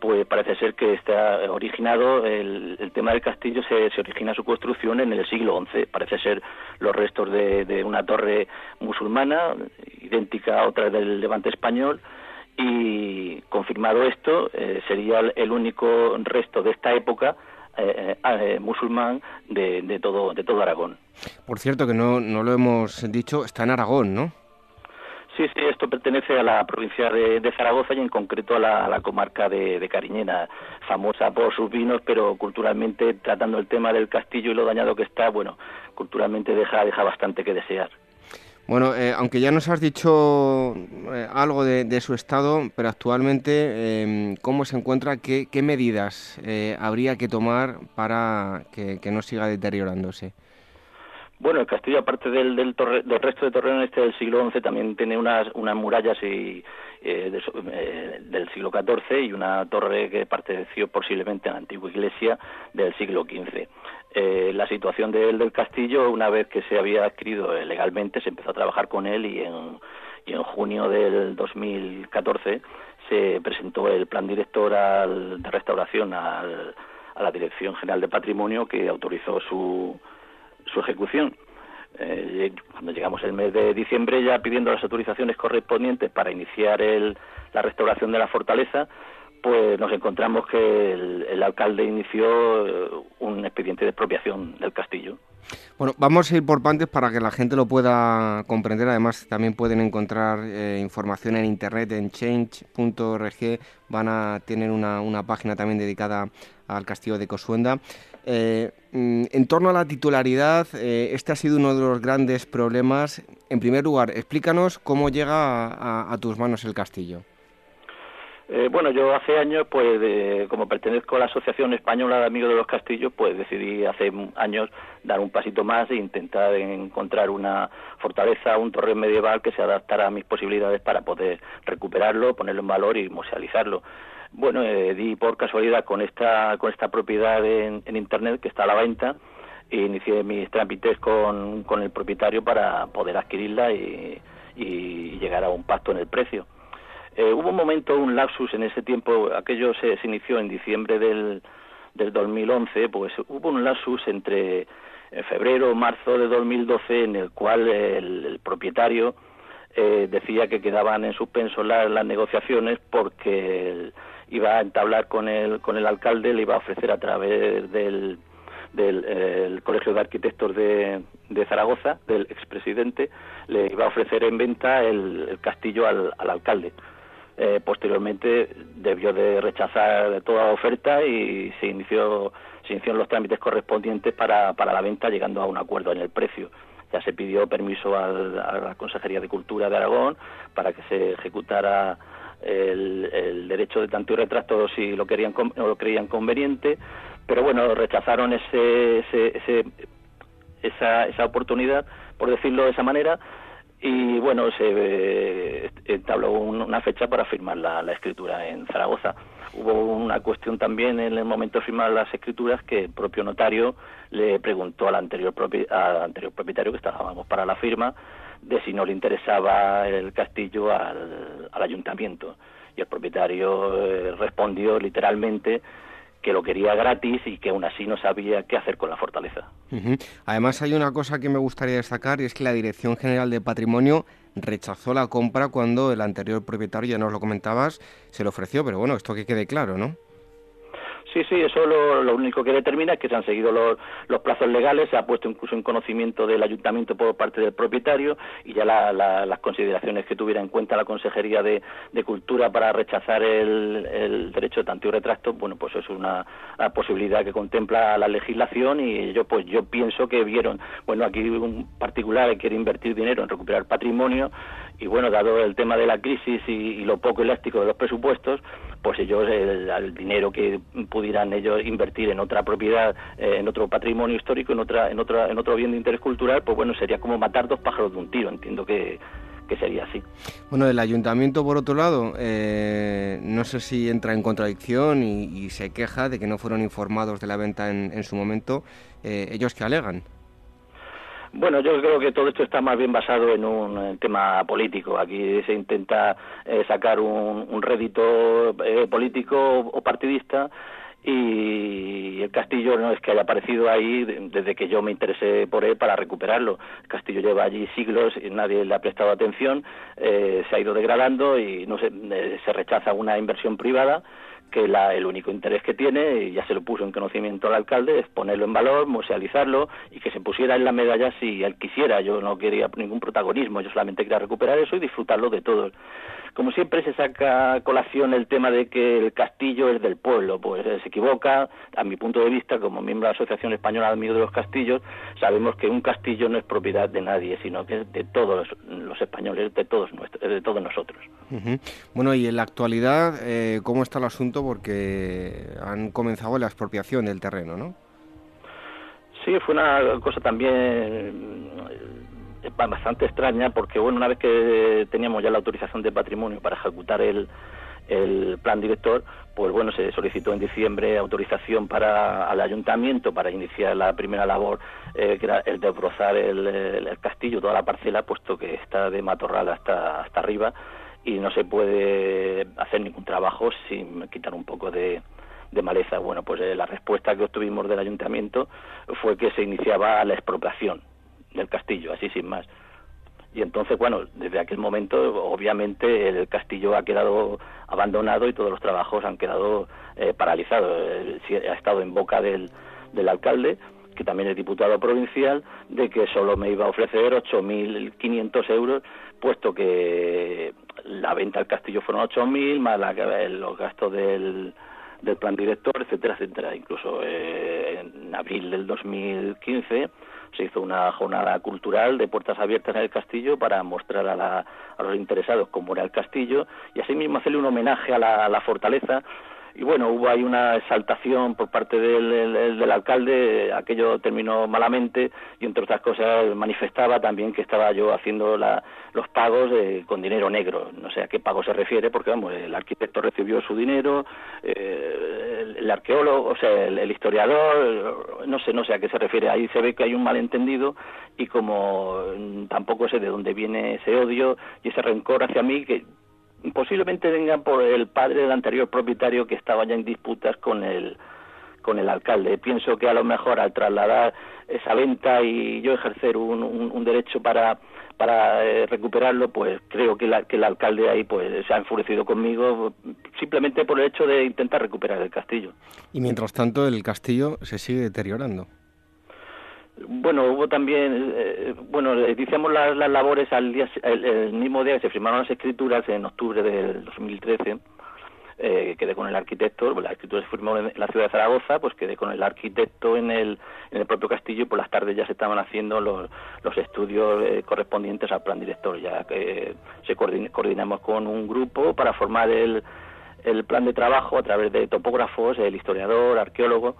pues parece ser que está originado, el, tema del castillo se, origina su construcción en el siglo XI, parece ser los restos de, una torre musulmana, idéntica a otra del levante español, y confirmado esto, eh, sería el único resto de esta época eh, eh, musulmán de, de, todo, de todo Aragón. Por cierto, que no, no lo hemos dicho, está en Aragón, ¿no? Sí, sí, esto pertenece a la provincia de, Zaragoza y en concreto a la, comarca de, Cariñena, famosa por sus vinos, pero culturalmente, tratando el tema del castillo y lo dañado que está, bueno, culturalmente deja, deja bastante que desear. Bueno, eh, aunque ya nos has dicho eh, algo de, su estado, pero actualmente, em, ¿cómo se encuentra? ¿Qué, medidas eh, habría que tomar para que no siga deteriorándose? Bueno, el castillo, aparte del, del, del resto de torreones este del siglo XI, también tiene unas, unas murallas y, eh, eh, del siglo XIV y una torre que perteneció posiblemente a la antigua iglesia del siglo XV. eh, la situación de del castillo, una vez que se había adquirido legalmente, se empezó a trabajar con él y en, y en junio del 2014 se presentó el plan director de restauración a la Dirección General de Patrimonio que autorizó su, su ejecución. Eh, cuando llegamos el mes de diciembre ya pidiendo las autorizaciones correspondientes para iniciar el, la restauración de la fortaleza, pues nos encontramos que el, alcalde inició eh, un expediente de expropiación del castillo. Bueno, vamos a ir por partes para que la gente lo pueda comprender. Además, también pueden encontrar eh, información en internet en change.org. Van a tener una, una, página también dedicada al castillo de Cosuenda. Eh, mm, en torno a la titularidad, este ha sido uno de los grandes problemas. En primer lugar, explícanos cómo llega a tus manos el castillo. Eh, bueno, yo hace años, pues, como pertenezco a la Asociación Española de Amigos de los Castillos, pues decidí hace años dar un pasito más e intentar encontrar una fortaleza, un torre medieval que se adaptara a mis posibilidades para poder recuperarlo, ponerlo en valor y musealizarlo. Bueno, eh, di por casualidad con esta, con esta propiedad en, Internet que está a la venta e inicié mis trámites con, con el propietario para poder adquirirla y llegar a un pacto en el precio. Eh, hubo un momento, un lapsus en ese tiempo, aquello se, inició en diciembre del, del 2011, pues hubo un lapsus entre eh, febrero marzo de 2012 en el cual el, propietario eh, decía que quedaban en suspenso las, las negociaciones porque iba a entablar con el, con el alcalde, le iba a ofrecer a través del, del Colegio de Arquitectos de, de, Zaragoza, del expresidente, le iba a ofrecer en venta el, castillo al, al alcalde. Eh, posteriormente debió de rechazar toda oferta y se inició se iniciaron los trámites correspondientes para, para la venta llegando a un acuerdo en el precio ya se pidió permiso a la Consejería de Cultura de Aragón para que se ejecutara el, derecho de tanto y retracto si lo querían lo creían conveniente pero bueno rechazaron ese, ese, esa, esa oportunidad por decirlo de esa manera y bueno, se eh, entabló una fecha para firmar la, escritura en Zaragoza. Hubo una cuestión también en el momento de firmar las escrituras que el propio notario le preguntó al anterior, al anterior propietario que estábamos para la firma de si no le interesaba el castillo al, al ayuntamiento. Y el propietario eh, respondió literalmente que lo quería gratis y que aún así no sabía qué hacer con la fortaleza. Además hay una cosa que me gustaría destacar y es que la Dirección General de Patrimonio rechazó la compra cuando el anterior propietario, ya nos lo comentabas, se lo ofreció, pero bueno, esto que quede claro, ¿no? Sí, sí, eso lo, lo, único que determina es que se han seguido los, los, plazos legales, se ha puesto incluso en conocimiento del ayuntamiento por parte del propietario y ya las consideraciones que tuviera en cuenta la Consejería de, Cultura para rechazar el, derecho de tanto y retracto, bueno, pues es una, posibilidad que contempla la legislación y yo pues yo pienso que vieron, bueno, aquí un particular quiere invertir dinero en recuperar patrimonio y bueno, dado el tema de la crisis y, lo poco elástico de los presupuestos, pues ellos el, dinero que pudieran ellos invertir en otra propiedad, eh, en otro patrimonio histórico, en otra, en otra, en otro bien de interés cultural, pues bueno, sería como matar dos pájaros de un tiro. Entiendo que, sería así. Bueno, el ayuntamiento, por otro lado, eh, no sé si entra en contradicción y, se queja de que no fueron informados de la venta en, su momento. Eh, ¿Ellos qué alegan? Bueno, yo creo que todo esto está más bien basado en un tema político. Aquí se intenta eh, sacar un, rédito eh, político o partidista y el castillo no es que haya aparecido ahí desde que yo me interesé por él para recuperarlo. El castillo lleva allí siglos y nadie le ha prestado atención, eh, se ha ido degradando y no se, se rechaza una inversión privada que la, el único interés que tiene, y ya se lo puso en conocimiento al alcalde, es ponerlo en valor, musealizarlo y que se pusiera en la medalla si él quisiera. Yo no quería ningún protagonismo, yo solamente quería recuperar eso y disfrutarlo de todos. Como siempre se saca a colación el tema de que el castillo es del pueblo, pues se equivoca, a mi punto de vista, como miembro de la Asociación Española de Amigos de los Castillos, sabemos que un castillo no es propiedad de nadie, sino que es de todos los españoles, de todos, de todos nosotros. Bueno, y en la actualidad, eh, ¿cómo está el asunto? Porque han comenzado la expropiación del terreno, ¿no? Sí, fue una cosa también bastante extraña porque bueno una vez que teníamos ya la autorización de patrimonio para ejecutar el, el plan director, pues bueno, se solicitó en diciembre autorización para al ayuntamiento para iniciar la primera labor, eh, que era el de brozar el, castillo, toda la parcela, puesto que está de matorral hasta, hasta arriba y no se puede hacer ningún trabajo sin quitar un poco de, de maleza. Bueno, pues eh, la respuesta que obtuvimos del ayuntamiento fue que se iniciaba la expropiación del castillo, así sin más. Y entonces, bueno, desde aquel momento, obviamente, el castillo ha quedado abandonado y todos los trabajos han quedado eh, paralizados. Eh, ha estado en boca del, del alcalde, que también es diputado provincial, de que solo me iba a ofrecer 8.500 euros, puesto que la venta del castillo fueron 8.000, más los gastos del, del plan director, etcétera, etcétera. Incluso eh, en abril del 2015 se hizo una jornada cultural de puertas abiertas en el castillo para mostrar a, los interesados cómo era el castillo y asimismo hacerle un homenaje a la fortaleza y bueno, hubo ahí una exaltación por parte del, alcalde, aquello terminó malamente y entre otras cosas manifestaba también que estaba yo haciendo los pagos con dinero negro, no sé a qué pago se refiere, porque vamos, el arquitecto recibió su dinero, eh, el, arqueólogo, o sea, el, historiador, no sé, no sé a qué se refiere, ahí se ve que hay un malentendido y como tampoco sé de dónde viene ese odio y ese rencor hacia mí que posiblemente vengan por el padre del anterior propietario que estaba ya en disputas con el con el alcalde. Pienso que a lo mejor al trasladar esa venta y yo ejercer un, un, derecho para para eh, recuperarlo, pues creo que, la, que el alcalde ahí pues se ha enfurecido conmigo simplemente por el hecho de intentar recuperar el castillo. Y mientras tanto el castillo se sigue deteriorando. Bueno, hubo también, eh, bueno, iniciamos las, las labores al día, el, mismo día que se firmaron las escrituras en octubre del 2013. Eh, quedé con el arquitecto, la escritura se firmó en la ciudad de Zaragoza, pues quedé con el arquitecto en el, en el propio castillo y por las tardes ya se estaban haciendo los, los estudios eh, correspondientes al plan director, ya que se coordinamos con un grupo para formar el, el plan de trabajo a través de topógrafos, el historiador, arqueólogo,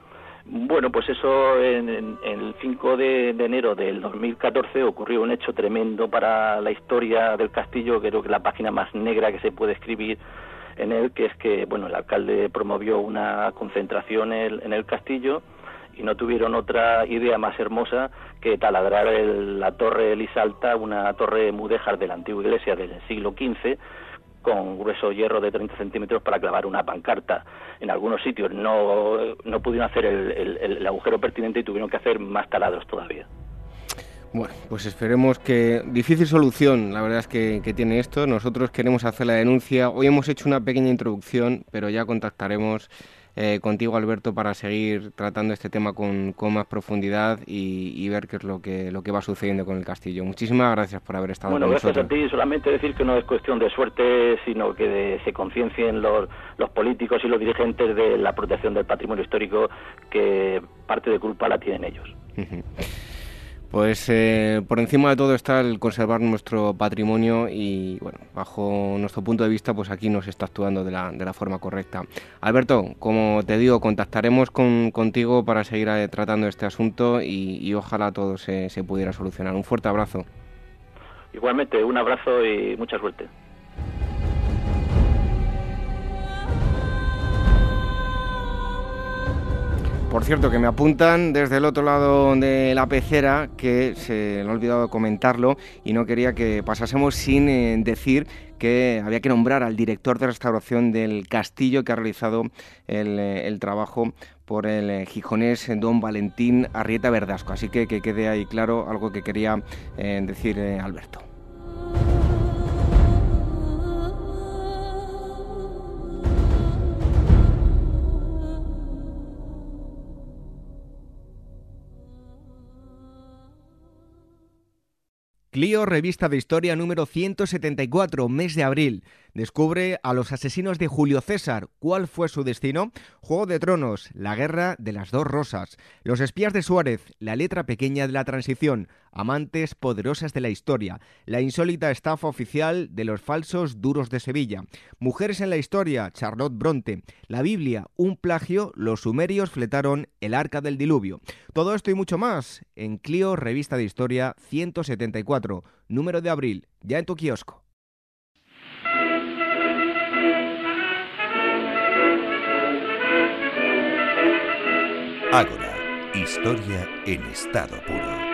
bueno, pues eso en, el 5 de, enero del 2014 ocurrió un hecho tremendo para la historia del castillo, creo que la página más negra que se puede escribir en él, que es que bueno, el alcalde promovió una concentración en, el castillo y no tuvieron otra idea más hermosa que taladrar la torre Elisalta, una torre mudéjar de la antigua iglesia del siglo XV, con grueso hierro de 30 centímetros para clavar una pancarta. En algunos sitios no, no pudieron hacer el, agujero pertinente y tuvieron que hacer más taladros todavía. Bueno, pues esperemos que difícil solución, la verdad es que, que, tiene esto. Nosotros queremos hacer la denuncia. Hoy hemos hecho una pequeña introducción, pero ya contactaremos eh, contigo, Alberto, para seguir tratando este tema con, más profundidad y, ver qué es lo que, lo que va sucediendo con el castillo. Muchísimas gracias por haber estado bueno, con nosotros. Bueno, gracias a ti. Solamente decir que no es cuestión de suerte, sino que se conciencien los, los políticos y los dirigentes de la protección del patrimonio histórico, que parte de culpa la tienen ellos. Pues eh, por encima de todo está el conservar nuestro patrimonio y, bueno, bajo nuestro punto de vista, pues aquí nos está actuando de la, de la forma correcta. Alberto, como te digo, contactaremos con, contigo para seguir eh, tratando este asunto y, ojalá todo se, se pudiera solucionar. Un fuerte abrazo. Igualmente, un abrazo y mucha suerte. Por cierto, que me apuntan desde el otro lado de la pecera que se me ha olvidado comentarlo y no quería que pasásemos sin eh, decir que había que nombrar al director de restauración del castillo que ha realizado el, eh, trabajo por el eh, gijonés don Valentín Arrieta Verdasco. Así que que quede ahí claro algo que quería decir Alberto. Clio, revista de historia número 174, mes de abril. Descubre a los asesinos de Julio César. ¿Cuál fue su destino? Juego de Tronos, la guerra de las dos rosas. Los espías de Suárez, la letra pequeña de la transición. Amantes poderosas de la historia. La insólita estafa oficial de los falsos duros de Sevilla. Mujeres en la historia, Charlotte Bronte. La Biblia, un plagio, los sumerios fletaron el arca del diluvio. Todo esto y mucho más en Clio Revista de Historia 174, número de abril, ya en tu kiosco. Ágora, historia en estado puro.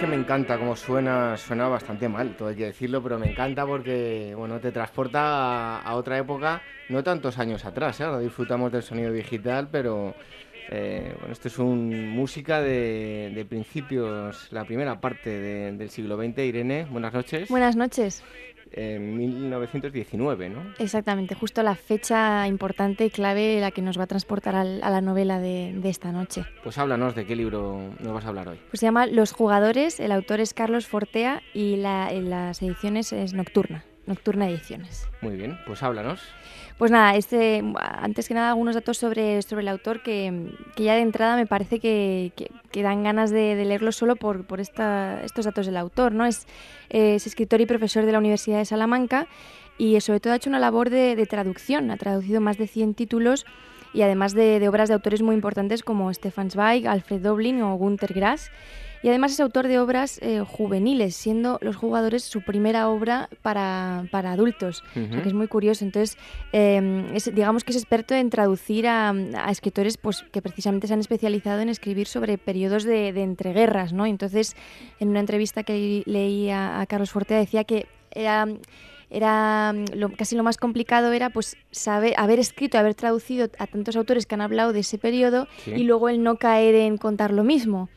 Que me encanta cómo suena, suena bastante mal, todo hay que decirlo, pero me encanta porque bueno, te transporta a, otra época, no tantos años atrás, ¿eh? disfrutamos del sonido digital, pero eh, bueno, esto es un música de, de principios, la primera parte de- del siglo XX. Irene, buenas noches. Buenas noches. En 1919, ¿no? Exactamente, justo la fecha importante y clave la que nos va a transportar al- a la novela de, de esta noche. Pues háblanos de qué libro nos vas a hablar hoy. Pues se llama Los Jugadores, el autor es Carlos Fortea y la, en las ediciones es Nocturna, Nocturna Ediciones. Muy bien, pues háblanos. Pues nada, este, antes que nada algunos datos sobre, sobre el autor que, que ya de entrada me parece que, que- que dan ganas de, de leerlo solo por, por esta- estos datos del autor. ¿no? Es, es escritor y profesor de la Universidad de Salamanca y sobre todo ha hecho una labor de, de traducción. Ha traducido más de 100 títulos y además de, de obras de autores muy importantes como Stefan Zweig, Alfred Doblin o Günter Grass. Y además es autor de obras eh, juveniles, siendo Los Jugadores su primera obra para, para adultos. O sea, que es muy curioso. Entonces, eh, es- digamos que es experto en traducir a, a escritores pues, que precisamente se han especializado en escribir sobre periodos de, de entreguerras. ¿no? Entonces, en una entrevista que leí a, a Carlos Fortea decía que era era lo- casi lo más complicado era pues saber haber escrito haber traducido a tantos autores que han hablado de ese periodo Sí. y luego el no caer en contar lo mismo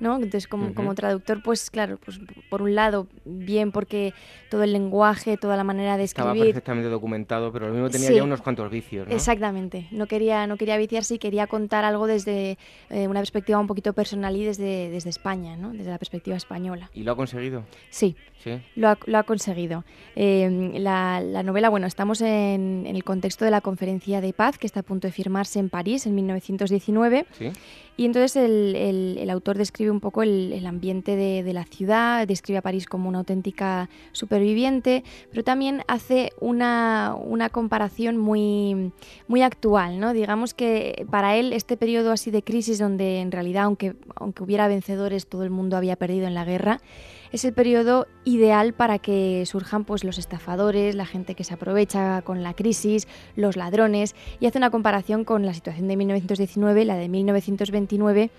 ¿no? Entonces, como, Ujú. como traductor, pues claro, pues por un lado, bien porque todo el lenguaje, toda la manera de Estaba escribir, perfectamente documentado, pero lo mismo tenía Sí. ya unos cuantos vicios, ¿no? Exactamente. No quería, no quería viciarse y quería contar algo desde eh, una perspectiva un poquito personal y desde, desde España, ¿no? Desde la perspectiva española. ¿Y lo ha conseguido? Sí, Sí. lo ha, lo ha conseguido. Eh, la, la novela, bueno, estamos en, en el contexto de la conferencia de paz que está a punto de firmarse en París en 1919. ¿Sí? Y entonces el, el- autor describe un poco el, el ambiente de, de la ciudad, describe a París como una auténtica superviviente, pero también hace una, una comparación muy, muy actual. ¿no? Digamos que para él este periodo así de crisis donde en realidad aunque, aunque hubiera vencedores todo el mundo había perdido en la guerra, es el periodo ideal para que surjan pues los estafadores, la gente que se aprovecha con la crisis, los ladrones y hace una comparación con la situación de 1919, la de 1929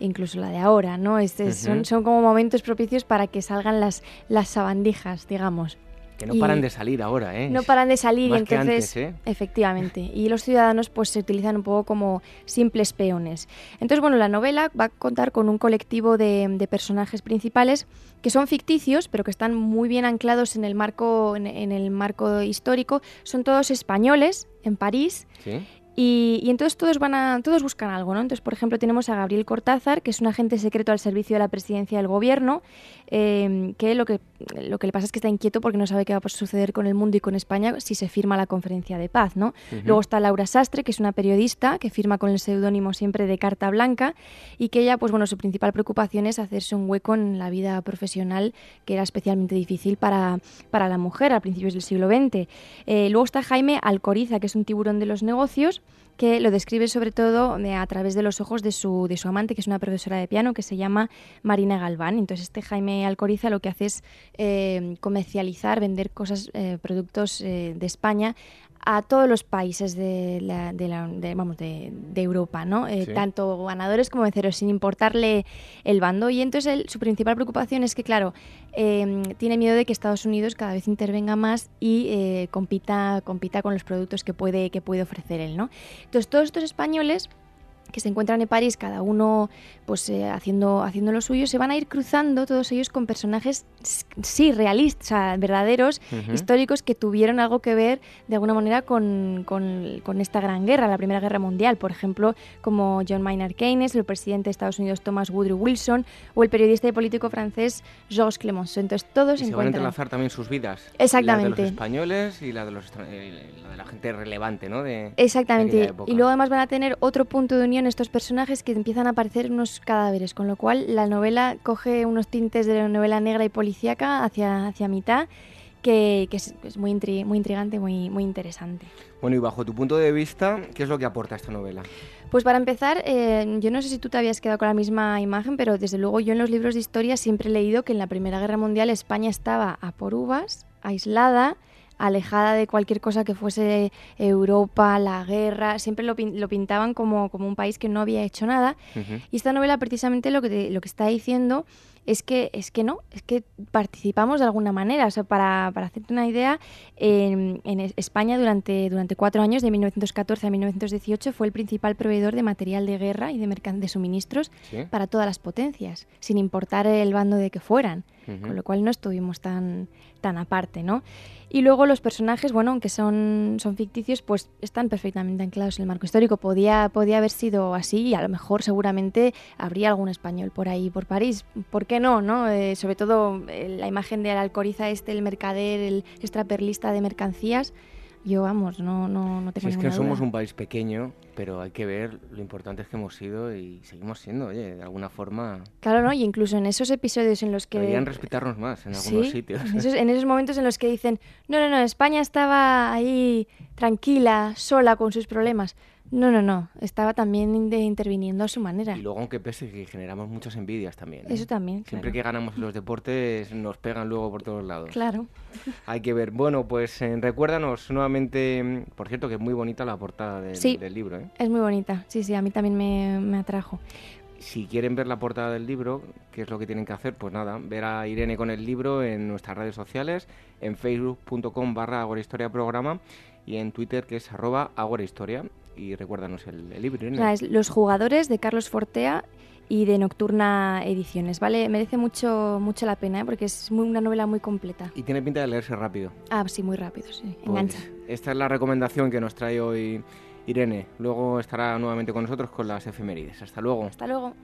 e incluso la de ahora, ¿no? Este- son, son como momentos propicios para que salgan las, las sabandijas, digamos. Que no paran de salir ahora, ¿eh? No paran de salir Más que entonces, antes, ¿eh? efectivamente, y los ciudadanos pues se utilizan un poco como simples peones. Entonces, bueno, la novela va a contar con un colectivo de, de personajes principales que son ficticios, pero que están muy bien anclados en el marco en, en el marco histórico. Son todos españoles en París Sí. Y, y entonces todos van a, todos buscan algo, ¿no? Entonces, por ejemplo, tenemos a Gabriel Cortázar, que es un agente secreto al servicio de la presidencia del gobierno, eh, que lo que lo que le pasa es que está inquieto porque no sabe qué va a suceder con el mundo y con España si se firma la conferencia de paz, ¿no? Luego está Laura Sastre, que es una periodista que firma con el seudónimo siempre de Carta Blanca y que ella, pues bueno, su principal preocupación es hacerse un hueco en la vida profesional que era especialmente difícil para, para la mujer a principios del siglo XX. Eh, luego está Jaime Alcoriza, que es un tiburón de los negocios que lo describe sobre todo eh, a través de los ojos de su, de su amante, que es una profesora de piano que se llama Marina Galván. Entonces este Jaime Alcoriza lo que hace es eh, comercializar, vender cosas, eh, productos de España a todos los países de, la, de, la- de, vamos, de, Europa, ¿no? Eh, Sí. Tanto ganadores como venceros, sin importarle el bando. Y entonces él- su principal preocupación es que, claro, eh, tiene miedo de que Estados Unidos cada vez intervenga más y eh, compita, compita con los productos que puede, que puede ofrecer él, ¿no? Entonces todos estos españoles que se encuentran en París, cada uno pues eh, haciendo, haciendo lo suyo, se van a ir cruzando todos ellos con personajes sí realistas, o sea, verdaderos, históricos que tuvieron algo que ver de alguna manera con, con- con esta gran guerra, la Primera Guerra Mundial. Por ejemplo, como John Maynard Keynes, el presidente de Estados Unidos Thomas Woodrow Wilson o el periodista y político francés Georges Clemenceau. Entonces todos Y se van a entrelazar también sus vidas. Exactamente. La de los españoles y la de, los, la de la gente relevante, ¿no? De, Exactamente. Y luego además van a tener otro punto de unión estos personajes que empiezan a aparecer unos cadáveres, con lo cual la novela coge unos tintes de la novela negra y policíaca hacia, hacia mitad, que, que es, es muy, intri- muy intrigante, muy, muy interesante. Bueno, y bajo tu punto de vista, ¿qué es lo que aporta esta novela? Pues para empezar, eh, yo no sé si tú te habías quedado con la misma imagen, pero desde luego yo en los libros de historia siempre he leído que en la Primera Guerra Mundial España estaba a por uvas, aislada, alejada de cualquier cosa que fuese Europa, la guerra, siempre lo, pintaban como, como, un país que no había hecho nada. Y esta novela precisamente lo que, lo que está diciendo es que, es que no, es que participamos de alguna manera. O sea, para, para hacerte una idea, en, España durante, durante cuatro años, de 1914 a 1918, fue el principal proveedor de material de guerra y de, de suministros para todas las potencias, sin importar el bando de que fueran. Con lo cual no estuvimos tan, tan aparte, ¿no? Y luego los personajes, bueno, aunque son, son ficticios, pues están perfectamente anclados en el marco histórico. Podía, podía haber sido así y a lo mejor seguramente habría algún español por ahí, por París. ¿Por qué no? no? Eh, sobre todo eh, la imagen del Alcoriza este, el mercader, el extraperlista de mercancías, yo, vamos, no, no, no tengo si es que somos un país pequeño, pero hay que ver lo importante es que hemos sido y seguimos siendo, oye, de alguna forma... Claro, ¿no? Y incluso en esos episodios en los que... Deberían respetarnos más en algunos sitios. En esos, en esos momentos en los que dicen, no, no, no, España estaba ahí tranquila, sola con sus problemas. No, no, no. Estaba también interviniendo a su manera. Y luego, aunque pese, que generamos muchas envidias también. ¿eh? Eso también. Siempre que ganamos los deportes, nos pegan luego por todos lados. Claro. Hay que ver. Bueno, pues eh, recuérdanos nuevamente, por cierto, que es muy bonita la portada del, del libro. ¿eh? Es muy bonita. Sí, sí, a mí también me, me atrajo si quieren ver la portada del libro, ¿qué es lo que tienen que hacer? Pues nada, ver a Irene con el libro en nuestras redes sociales, en facebook.com barra Historia Programa y en Twitter que es arroba Historia y recuérdanos el, libro. Los jugadores de Carlos Fortea y de Nocturna Ediciones, ¿vale? Merece mucho mucho la pena, ¿eh? porque es muy, una novela muy completa. Y tiene pinta de leerse rápido. Ah, sí, muy rápido, sí. Pues Engancha. esta es la recomendación que nos trae hoy Irene. Luego estará nuevamente con nosotros con las efemérides. Hasta luego. Hasta luego.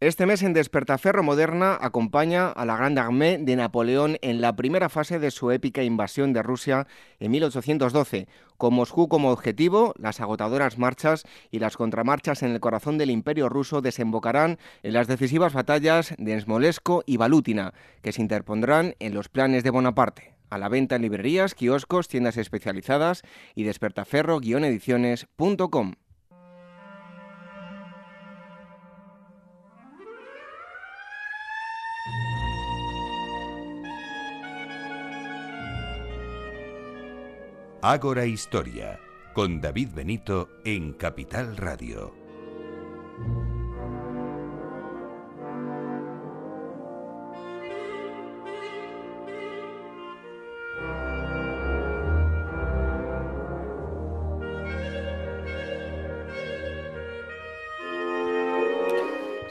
Este mes en Despertaferro Moderna acompaña a la Grande Armée de Napoleón en la primera fase de su épica invasión de Rusia en 1812, con Moscú como objetivo, las agotadoras marchas y las contramarchas en el corazón del imperio ruso desembocarán en las decisivas batallas de Smolensk y Balutina, que se interpondrán en los planes de Bonaparte. A la venta en librerías, kioscos, tiendas especializadas y despertaferro-ediciones.com. Ágora Historia, con David Benito en Capital Radio.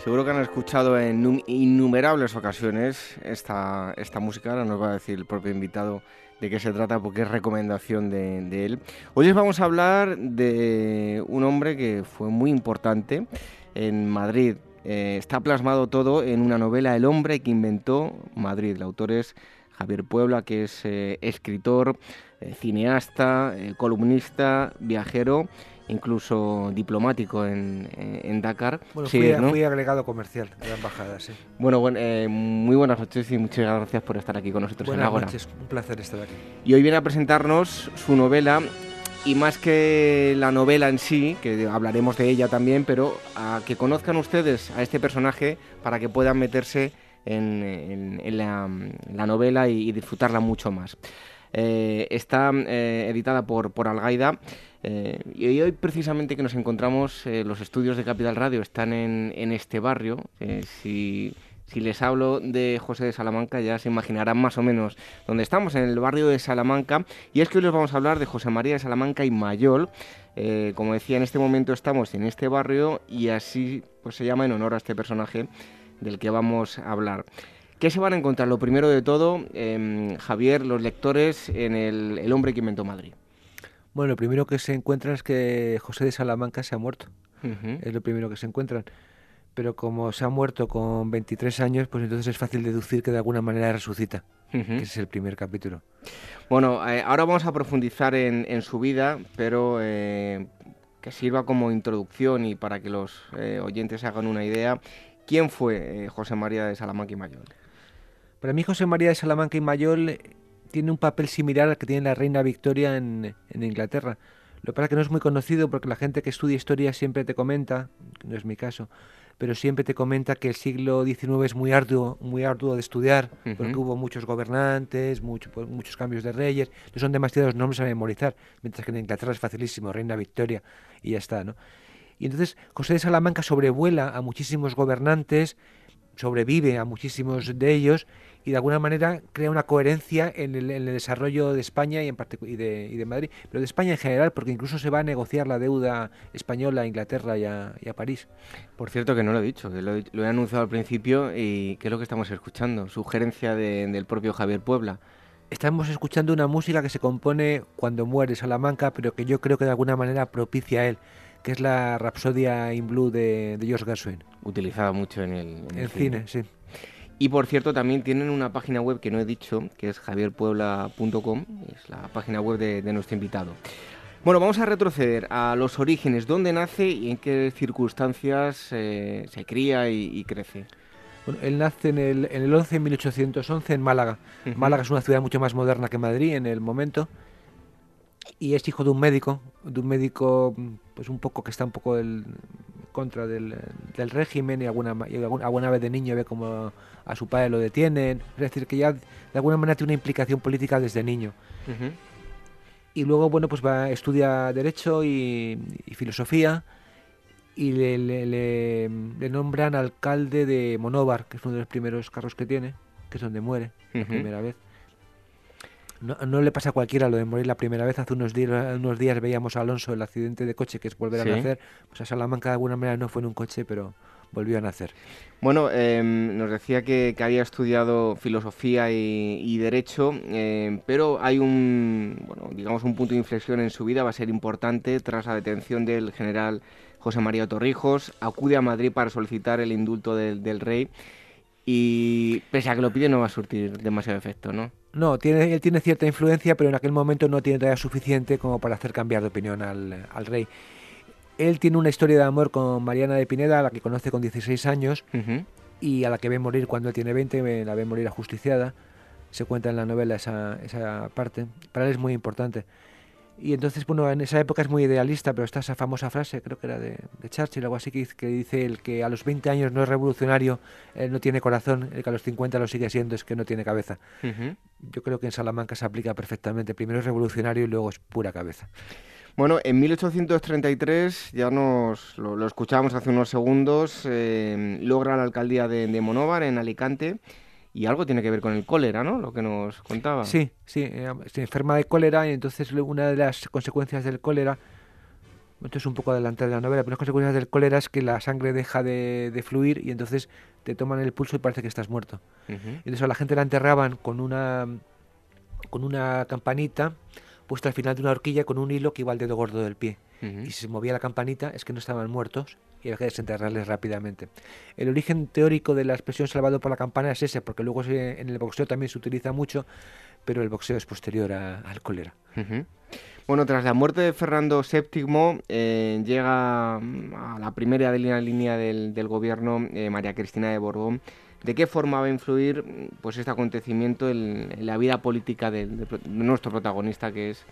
Seguro que han escuchado en innumerables ocasiones esta, esta música, ahora nos va a decir el propio invitado de qué se trata porque es recomendación de, él. Hoy les vamos a hablar de un hombre que fue muy importante en Madrid. Eh, está plasmado todo en una novela El hombre que inventó Madrid. El autor es Javier Puebla, que es eh, escritor, eh, cineasta, columnista, viajero incluso diplomático en, en Dakar. Bueno, fui, agregado comercial de la embajada, sí. Bueno, bueno eh, muy buenas noches y muchas gracias por estar aquí con nosotros buenas noches, un placer estar aquí. Y hoy viene a presentarnos su novela y más que la novela en sí, que hablaremos de ella también, pero a que conozcan ustedes a este personaje para que puedan meterse en, la, novela y, disfrutarla mucho más. Eh, está eh, editada por, por Algaida eh, y hoy precisamente que nos encontramos, eh, los estudios de Capital Radio están en, este barrio. Eh, si, les hablo de José de Salamanca ya se imaginarán más o menos dónde estamos, en el barrio de Salamanca. Y es que hoy les vamos a hablar de José María de Salamanca y Mayol. como decía, en este momento estamos en este barrio y así pues, se llama en honor a este personaje del que vamos a hablar. ¿Qué se van a encontrar? Lo primero de todo, em, Javier, los lectores en el hombre que inventó Madrid. Bueno, lo primero que se encuentra es que José de Salamanca se ha muerto. Es lo primero que se encuentran. Pero como se ha muerto con 23 años, pues entonces es fácil deducir que de alguna manera resucita. ese es el primer capítulo. Bueno, eh, ahora vamos a profundizar en, su vida, pero eh, que sirva como introducción y para que los eh, oyentes hagan una idea. ¿Quién fue José María de Salamanca y Mayol? Para mí José María de Salamanca y Mayol tiene un papel similar al que tiene la reina Victoria en, Inglaterra. Lo que pasa es que no es muy conocido porque la gente que estudia historia siempre te comenta, no es mi caso, pero siempre te comenta que el siglo XIX es muy arduo, muy arduo de estudiar, porque hubo muchos gobernantes, mucho, pues, muchos cambios de reyes, no son demasiados nombres a memorizar, mientras que en Inglaterra es facilísimo, Reina Victoria y ya está, ¿no? Y entonces José de Salamanca sobrevuela a muchísimos gobernantes, sobrevive a muchísimos de ellos y de alguna manera crea una coherencia en el, desarrollo de España y, en y, de, y de Madrid, pero de España en general, porque incluso se va a negociar la deuda española a Inglaterra y a, París. Por cierto, que no lo he dicho, que lo, he anunciado al principio y ¿qué es lo que estamos escuchando? Sugerencia del propio Javier Puebla. Estamos escuchando una música que se compone cuando muere Salamanca, pero que yo creo que de alguna manera propicia a él que es la Rapsodia in Blue de, George Gershwin. Utilizada mucho en el, en cine, sí. Y por cierto, también tienen una página web que no he dicho, que es javierpuebla.com, es la página web de, nuestro invitado. Bueno, vamos a retroceder a los orígenes, dónde nace y en qué circunstancias eh, se cría y, crece. Bueno, él nace en el, en el 11 1811 en Málaga. Málaga es una ciudad mucho más moderna que Madrid en el momento y es hijo de un médico, de un médico pues un poco que está un poco en contra del, régimen y alguna, alguna vez de niño ve como a su padre lo detienen, es decir, que ya de alguna manera tiene una implicación política desde niño. Y luego, bueno, pues va, estudia Derecho y, Filosofía y le, le, nombran alcalde de Monóvar, que es uno de los primeros carros que tiene, que es donde muere la primera vez. No, le pasa a cualquiera lo de morir la primera vez. Hace unos días, unos días veíamos a Alonso el accidente de coche, que es volver a nacer. Pues a Salamanca de alguna manera no fue en un coche, pero volvió a nacer. Bueno, em, nos decía que, había estudiado filosofía y, derecho, em, pero hay un, bueno, digamos un punto de inflexión en su vida, va a ser importante tras la detención del general José María Torrijos. Acude a Madrid para solicitar el indulto del, del rey y pese a que lo pide no va a surtir demasiado efecto, ¿no? No, tiene, él tiene cierta influencia, pero en aquel momento no tiene todavía suficiente como para hacer cambiar de opinión al, rey. Él tiene una historia de amor con Mariana de Pineda, a la que conoce con 16 años, y a la que ve morir cuando él tiene 20, la ve morir ajusticiada. Se cuenta en la novela esa, esa parte. Para él es muy importante. Y entonces, bueno, en esa época es muy idealista, pero está esa famosa frase, creo que era de, Churchill, algo así, que, que, dice el que a los 20 años no es revolucionario, no tiene corazón, el que a los 50 lo sigue siendo es que no tiene cabeza. Yo creo que en Salamanca se aplica perfectamente. Primero es revolucionario y luego es pura cabeza. Bueno, en 1833, ya nos lo, escuchamos hace unos segundos, eh, logra la alcaldía de, de Monóvar, en Alicante, y algo tiene que ver con el cólera, ¿no? Lo que nos contaba. Sí, sí, eh, se enferma de cólera y entonces una de las consecuencias del cólera, esto es un poco adelante de la novela, pero las consecuencias del cólera es que la sangre deja de, fluir y entonces te toman el pulso y parece que estás muerto. Entonces a la gente la enterraban con una, con una campanita puesta al final de una horquilla con un hilo que iba al dedo gordo del pie. Y si se movía la campanita es que no estaban muertos y había que desenterrarles rápidamente. El origen teórico de la expresión salvado por la campana es ese, porque luego en el boxeo también se utiliza mucho, pero el boxeo es posterior al cólera. Bueno, tras la muerte de Fernando VII, eh, llega mm, a la primera línea del, gobierno eh, María Cristina de Borbón. ¿De qué forma va a influir pues, este acontecimiento en, la vida política de nuestro protagonista, que es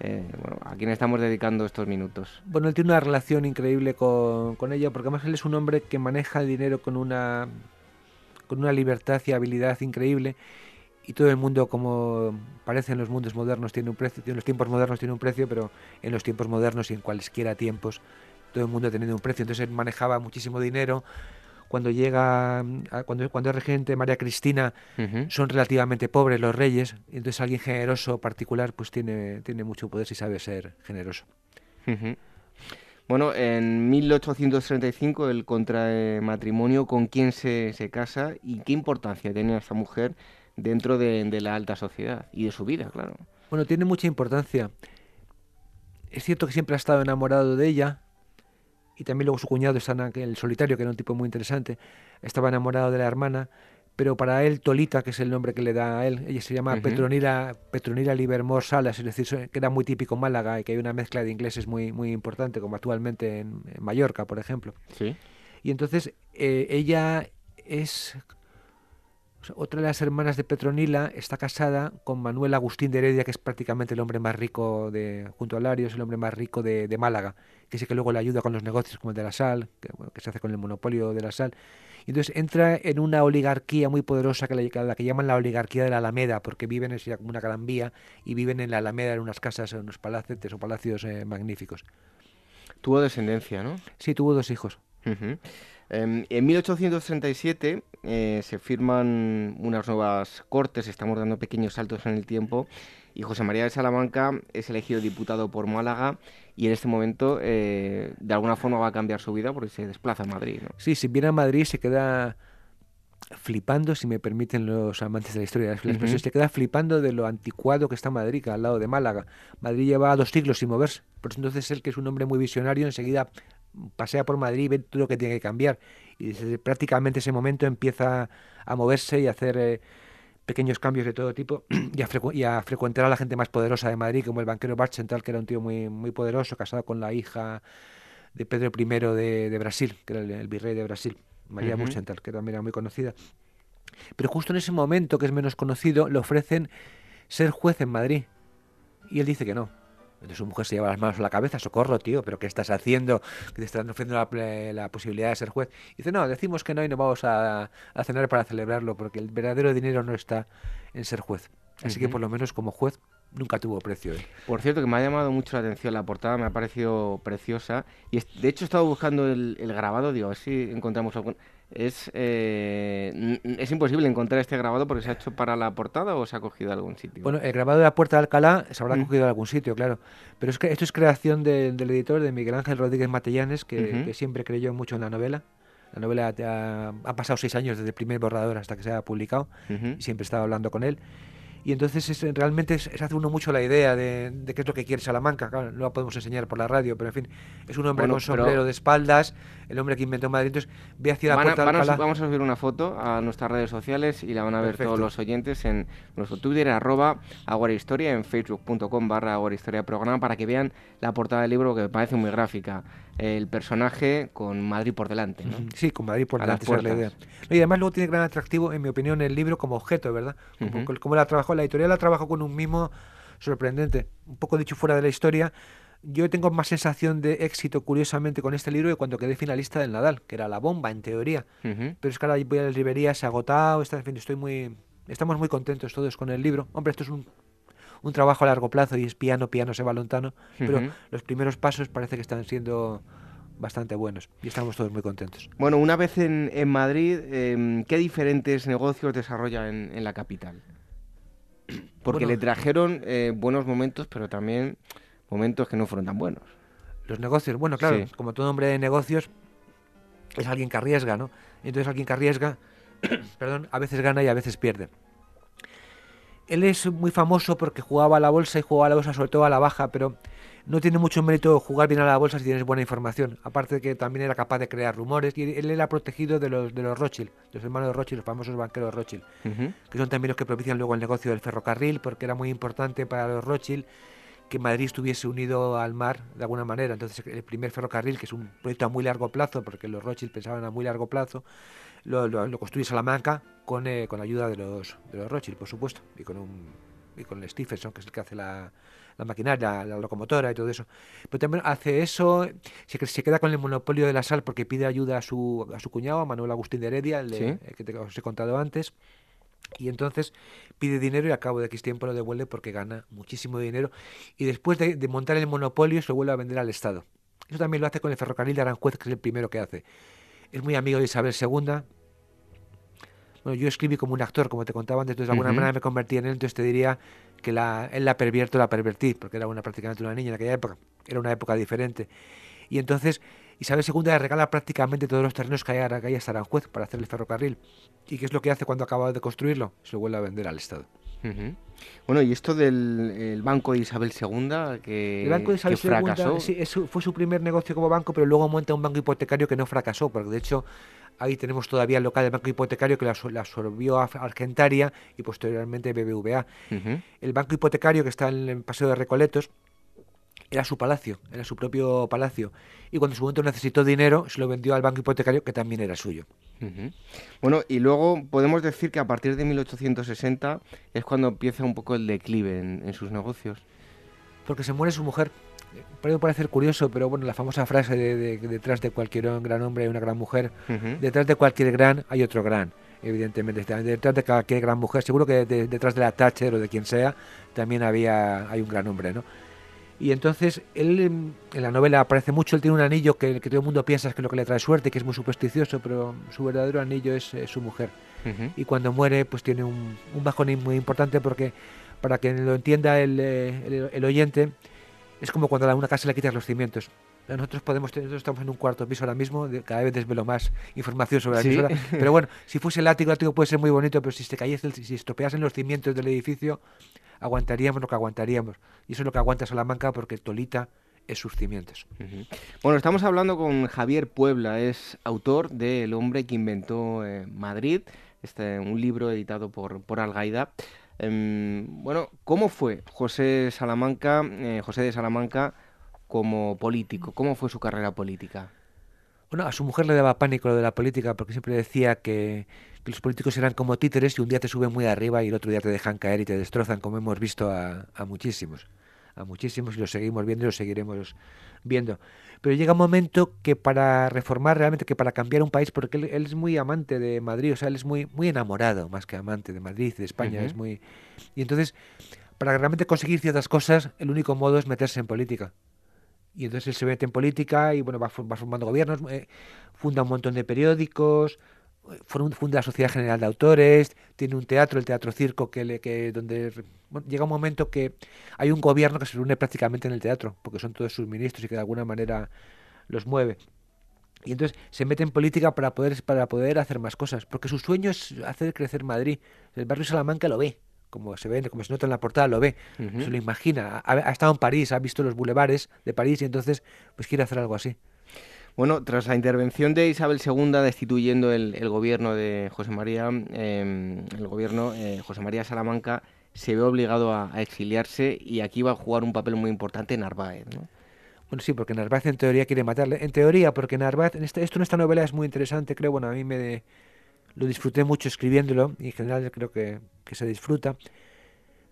eh, bueno, a quien estamos dedicando estos minutos. Bueno, él tiene una relación increíble con, con, ella, porque además él es un hombre que maneja el dinero con una, con una libertad y habilidad increíble. Y todo el mundo, como parece en los mundos modernos, tiene un precio, en los tiempos modernos tiene un precio, pero en los tiempos modernos y en cualesquiera tiempos, todo el mundo ha tenido un precio. Entonces él manejaba muchísimo dinero, cuando llega, cuando, cuando es regente María Cristina, son relativamente pobres los reyes, entonces alguien generoso, particular, pues tiene, tiene mucho poder si sabe ser generoso. Bueno, en 1835 el contrae matrimonio, ¿con quién se, se casa y qué importancia tenía esta mujer dentro de, de la alta sociedad y de su vida, claro? Bueno, tiene mucha importancia. Es cierto que siempre ha estado enamorado de ella, y también luego su cuñado, el solitario, que era un tipo muy interesante, estaba enamorado de la hermana, pero para él Tolita, que es el nombre que le da a él, ella se llama Petronila, Petronila Livermore Salas, es decir, que era muy típico en Málaga y que hay una mezcla de ingleses muy, muy importante, como actualmente en, Mallorca, por ejemplo. Sí. Y entonces eh, ella es otra de las hermanas de Petronila está casada con Manuel Agustín de Heredia, que es prácticamente el hombre más rico de, junto a Larios, el hombre más rico de, Málaga, que sí que luego le ayuda con los negocios como el de la sal, que, se hace con el monopolio de la sal. Y entonces entra en una oligarquía muy poderosa que la, la, que llaman la oligarquía de la Alameda, porque viven en como una gran vía y viven en la Alameda en unas casas, en unos palacetes o palacios eh, magníficos. Tuvo descendencia, ¿no? Sí, tuvo dos hijos. Em, en 1837 eh, se firman unas nuevas cortes, estamos dando pequeños saltos en el tiempo, y José María de Salamanca es elegido diputado por Málaga y en este momento eh, de alguna forma va a cambiar su vida porque se desplaza a Madrid. ¿no? Sí, si viene a Madrid se queda flipando, si me permiten los amantes de la historia, se queda flipando de lo anticuado que está Madrid, al lado de Málaga. Madrid lleva dos siglos sin moverse, por entonces él, que es un hombre muy visionario, enseguida pasea por Madrid y ve todo lo que tiene que cambiar. Y desde prácticamente ese momento empieza a moverse y a hacer eh, pequeños cambios de todo tipo y a, frecuentar a la gente más poderosa de Madrid, como el banquero Barchental, que era un tío muy, muy poderoso, casado con la hija de Pedro I de, Brasil, que era el, virrey de Brasil, María uh que también era muy conocida. Pero justo en ese momento, que es menos conocido, le ofrecen ser juez en Madrid. Y él dice que no, entonces su mujer se lleva las manos a la cabeza, socorro, tío, pero ¿qué estás haciendo? Que te están ofreciendo la, posibilidad de ser juez. Y dice, no, decimos que no y no vamos a, cenar para celebrarlo, porque el verdadero dinero no está en ser juez. Así que por lo menos como juez nunca tuvo precio. ¿eh? Por cierto, que me ha llamado mucho la atención la portada, me ha parecido preciosa. Y de hecho he estado buscando el, el grabado, digo, a ver si encontramos algún es, eh, es imposible encontrar este grabado porque se ha hecho para la portada o se ha cogido de algún sitio. Bueno, el grabado de la Puerta de Alcalá se habrá mm. cogido de algún sitio, claro. Pero es que esto es creación del editor, de Miguel Ángel Rodríguez Matellanes, que, siempre creyó mucho en la novela. La novela ha, pasado seis años desde el primer borrador hasta que se ha publicado y siempre estaba hablando con él y entonces es, realmente se hace uno mucho la idea de, qué es lo que quiere Salamanca. Claro, no la podemos enseñar por la radio, pero en fin, es un hombre con sombrero de espaldas, el hombre que inventó Madrid. Entonces ve hacia la puerta Vamos a subir una foto a nuestras redes sociales y la van a ver todos los oyentes en nuestro Twitter, arroba en facebook.com barra programa, para que vean la portada del libro que me parece muy gráfica el personaje con Madrid por delante. ¿no? Sí, con Madrid por delante, esa es la idea. Y además luego tiene gran atractivo, en mi opinión, el libro como objeto, ¿verdad? Como, la trabajó, la editorial la trabajó con un mimo sorprendente. Un poco dicho fuera de la historia, yo tengo más sensación de éxito, curiosamente, con este libro que cuando quedé finalista del Nadal, que era la bomba, en teoría. Pero es que ahora voy a la librería, se ha agotado, está, en fin, estoy muy... Estamos muy contentos todos con el libro. Hombre, esto es un un trabajo a largo plazo y es piano, piano, se va lontano, pero los primeros pasos parece que están siendo bastante buenos y estamos todos muy contentos. Bueno, una vez en, Madrid, em, ¿qué diferentes negocios desarrolla en, la capital? Porque le trajeron eh, buenos momentos, pero también momentos que no fueron tan buenos. Los negocios, bueno, claro, como todo hombre de negocios, es alguien que arriesga, ¿no? Entonces alguien que arriesga, perdón, a veces gana y a veces pierde. Él es muy famoso porque jugaba a la bolsa y jugaba a la bolsa sobre todo a la baja, pero no tiene mucho mérito jugar bien a la bolsa si tienes buena información. Aparte de que también era capaz de crear rumores y él era protegido de los de los Rothschild, de los hermanos de Rothschild, los famosos banqueros Rothschild, que son también los que propician luego el negocio del ferrocarril, porque era muy importante para los Rothschild que Madrid estuviese unido al mar de alguna manera. Entonces el primer ferrocarril, que es un proyecto a muy largo plazo, porque los Rothschild pensaban a muy largo plazo, lo, lo, construye Salamanca con, eh, con ayuda de los, de los Rothschild, por supuesto, y con, un, y con el Stephenson, que es el que hace la, la maquinaria, la, locomotora y todo eso. Pero también hace eso, se, se queda con el monopolio de la sal porque pide ayuda a su, a su cuñado, a Manuel Agustín de Heredia, el, que te, os he contado antes. Y entonces pide dinero y a cabo de X tiempo lo devuelve porque gana muchísimo dinero. Y después de, de montar el monopolio se lo vuelve a vender al Estado. Eso también lo hace con el ferrocarril de Aranjuez, que es el primero que hace es muy amigo de Isabel II. Bueno, yo escribí como un actor, como te contaba antes, entonces de alguna manera me convertí en él, entonces te diría que la, él la pervierto, la pervertí, porque era una prácticamente una niña en aquella época, era una época diferente. Y entonces Isabel II le regala prácticamente todos los terrenos que hay, que hay hasta Aranjuez para hacer el ferrocarril. ¿Y qué es lo que hace cuando acaba de construirlo? Se lo vuelve a vender al Estado. Bueno, y esto del banco de Isabel II, que, el banco de Isabel fracasó. Sí, fue su primer negocio como banco, pero luego monta un banco hipotecario que no fracasó, porque de hecho ahí tenemos todavía el local del banco hipotecario que la, absorbió Argentaria y posteriormente BBVA. El banco hipotecario que está en el Paseo de Recoletos era su palacio, era su propio palacio. Y cuando en su momento necesitó dinero, se lo vendió al banco hipotecario, que también era suyo. Bueno, y luego podemos decir que a partir de 1860 es cuando empieza un poco el declive en, sus negocios. Porque se muere su mujer. Puede parecer curioso, pero bueno, la famosa frase de, detrás de cualquier gran hombre hay una gran mujer, detrás de cualquier gran hay otro gran evidentemente. Detrás de cualquier gran mujer, seguro que detrás de la Thatcher o de quien sea, también había hay un gran hombre, ¿no? Y entonces él en la novela aparece mucho, él tiene un anillo que, que todo el mundo piensa que es lo que le trae suerte, que es muy supersticioso, pero su verdadero anillo es, su mujer. Y cuando muere, pues tiene un, un, bajón muy importante porque, para que lo entienda el, eh, el, oyente, es como cuando a una casa le quitas los cimientos. Nosotros podemos tener, nosotros estamos en un cuarto piso ahora mismo, cada vez desvelo más información sobre la emisora. Pero bueno, si fuese el ático, el ático puede ser muy bonito, pero si se cayese, si estropeasen los cimientos del edificio, aguantaríamos lo que aguantaríamos. Y eso es lo que aguanta Salamanca porque Tolita es sus cimientos. Bueno, estamos hablando con Javier Puebla, es autor de El hombre que inventó eh, Madrid, este, un libro editado por, por Algaida. Em, bueno, ¿cómo fue José Salamanca, eh, José de Salamanca como político? ¿Cómo fue su carrera política? Bueno, a su mujer le daba pánico lo de la política porque siempre decía que, los políticos eran como títeres y un día te suben muy arriba y el otro día te dejan caer y te destrozan, como hemos visto a, muchísimos. A muchísimos y los seguimos viendo y los seguiremos viendo. Pero llega un momento que para reformar realmente, que para cambiar un país, porque él, es muy amante de Madrid, o sea, él es muy, muy enamorado más que amante de Madrid, de España, es muy... Y entonces, para realmente conseguir ciertas cosas, el único modo es meterse en política y entonces él se mete en política y bueno va, formando gobiernos, eh, funda un montón de periódicos, funda la Sociedad General de Autores, tiene un teatro, el Teatro Circo, que, le, que donde llega un momento que hay un gobierno que se reúne prácticamente en el teatro, porque son todos sus ministros y que de alguna manera los mueve. Y entonces se mete en política para poder, para poder hacer más cosas, porque su sueño es hacer crecer Madrid. El barrio Salamanca lo ve, como se ve, como se nota en la portada, lo ve, se lo imagina. Ha, estado en París, ha visto los bulevares de París y entonces pues quiere hacer algo así. Bueno, tras la intervención de Isabel II destituyendo el, gobierno de José María, em, el gobierno eh, José María Salamanca se ve obligado a, exiliarse y aquí va a jugar un papel muy importante Narváez, ¿no? Bueno, sí, porque Narváez en teoría quiere matarle. En teoría, porque Narváez, en este, esto en esta novela es muy interesante, creo, bueno, a mí me, lo disfruté mucho escribiéndolo y en general creo que, se disfruta.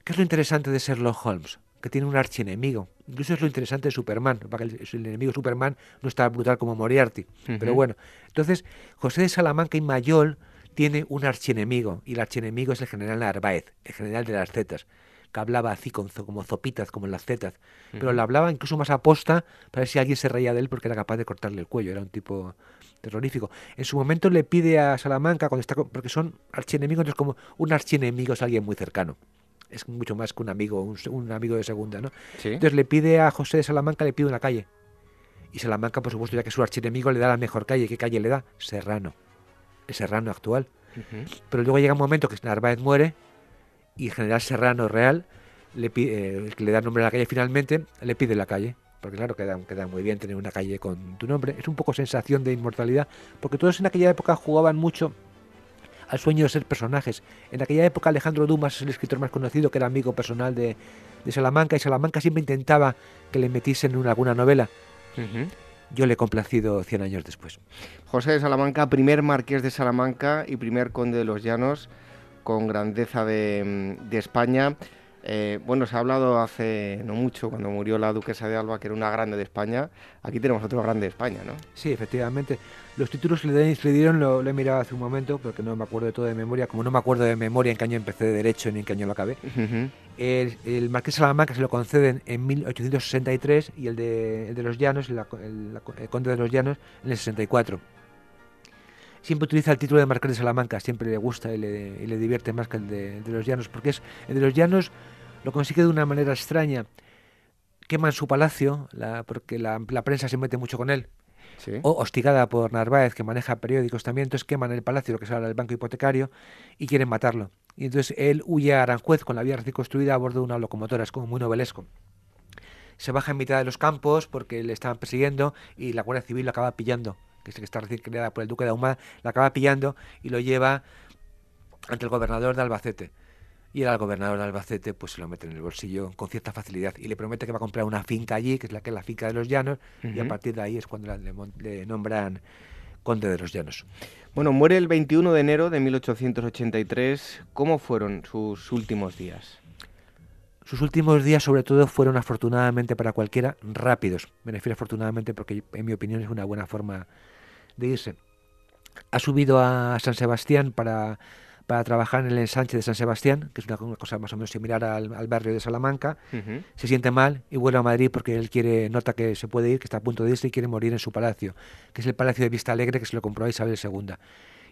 ¿Qué es lo interesante de Sherlock Holmes? Que tiene un archienemigo. Incluso es lo interesante de Superman, para que el, enemigo Superman no está brutal como Moriarty. Pero bueno, entonces José de Salamanca y Mayol tiene un archienemigo y el archienemigo es el general Narváez, el general de las Zetas que hablaba así como zopitas, como en las zetas, pero le hablaba incluso más aposta para ver si alguien se reía de él porque era capaz de cortarle el cuello, era un tipo terrorífico. En su momento le pide a Salamanca, cuando está, porque son archienemigos, entonces como un archienemigo es alguien muy cercano. Es mucho más que un amigo, un, amigo de segunda, ¿no? Entonces le pide a José de Salamanca, le pide una calle. Y Salamanca, por supuesto, ya que su archienemigo le da la mejor calle. ¿Qué calle le da? Serrano. El Serrano actual. Pero luego llega un momento que Narváez muere y el general Serrano Real, le pide, eh, que le da nombre a la calle finalmente, le pide la calle porque claro, queda, queda muy bien tener una calle con tu nombre. Es un poco sensación de inmortalidad, porque todos en aquella época jugaban mucho al sueño de ser personajes. En aquella época Alejandro Dumas es el escritor más conocido, que era amigo personal de, Salamanca, y Salamanca siempre intentaba que le metiesen en alguna novela. Yo le he complacido 100 años después. José de Salamanca, primer marqués de Salamanca y primer conde de los Llanos, con grandeza de, de España. Eh, bueno, se ha hablado hace no mucho, cuando murió la duquesa de Alba, que era una grande de España. Aquí tenemos otro grande de España, ¿no? Sí, efectivamente. Los títulos que le, dieron lo, he mirado hace un momento, porque no me acuerdo de todo de memoria. Como no me acuerdo de memoria en qué año empecé de Derecho ni en qué año lo acabé. el, Marqués de Salamanca se lo conceden en 1863 y el de, los Llanos, el, Conde de los Llanos, en el 64 siempre utiliza el título de Marqués de Salamanca, siempre le gusta y le, divierte más que el de, el de, los Llanos, porque es el de los Llanos lo consigue de una manera extraña. Queman su palacio, porque la, prensa se mete mucho con él. O hostigada por Narváez, que maneja periódicos también, entonces queman el palacio, lo que se habla del banco hipotecario, y quieren matarlo. Y entonces él huye a Aranjuez con la vía reconstruida a bordo de una locomotora, es como muy novelesco. Se baja en mitad de los campos porque le estaban persiguiendo y la Guardia Civil lo acaba pillando, que es que está recién creada por el duque de Ahumada, la acaba pillando y lo lleva ante el gobernador de Albacete y el gobernador de Albacete pues se lo mete en el bolsillo con cierta facilidad y le promete que va a comprar una finca allí, que es la que es la finca de los llanos, y a partir de ahí es cuando le, nombran conde de los llanos. Bueno, muere el 21 de enero de 1883. ¿Cómo fueron sus últimos días? Sus últimos días, sobre todo, fueron afortunadamente para cualquiera rápidos. Me refiero afortunadamente porque, en mi opinión, es una buena forma de irse. Ha subido a San Sebastián para para trabajar en el ensanche de San Sebastián, que es una, cosa más o menos similar al, barrio de Salamanca. Se siente mal y vuelve a Madrid porque él quiere nota que se puede ir, que está a punto de irse y quiere morir en su palacio, que es el Palacio de Vista Alegre que se lo compró a Isabel II.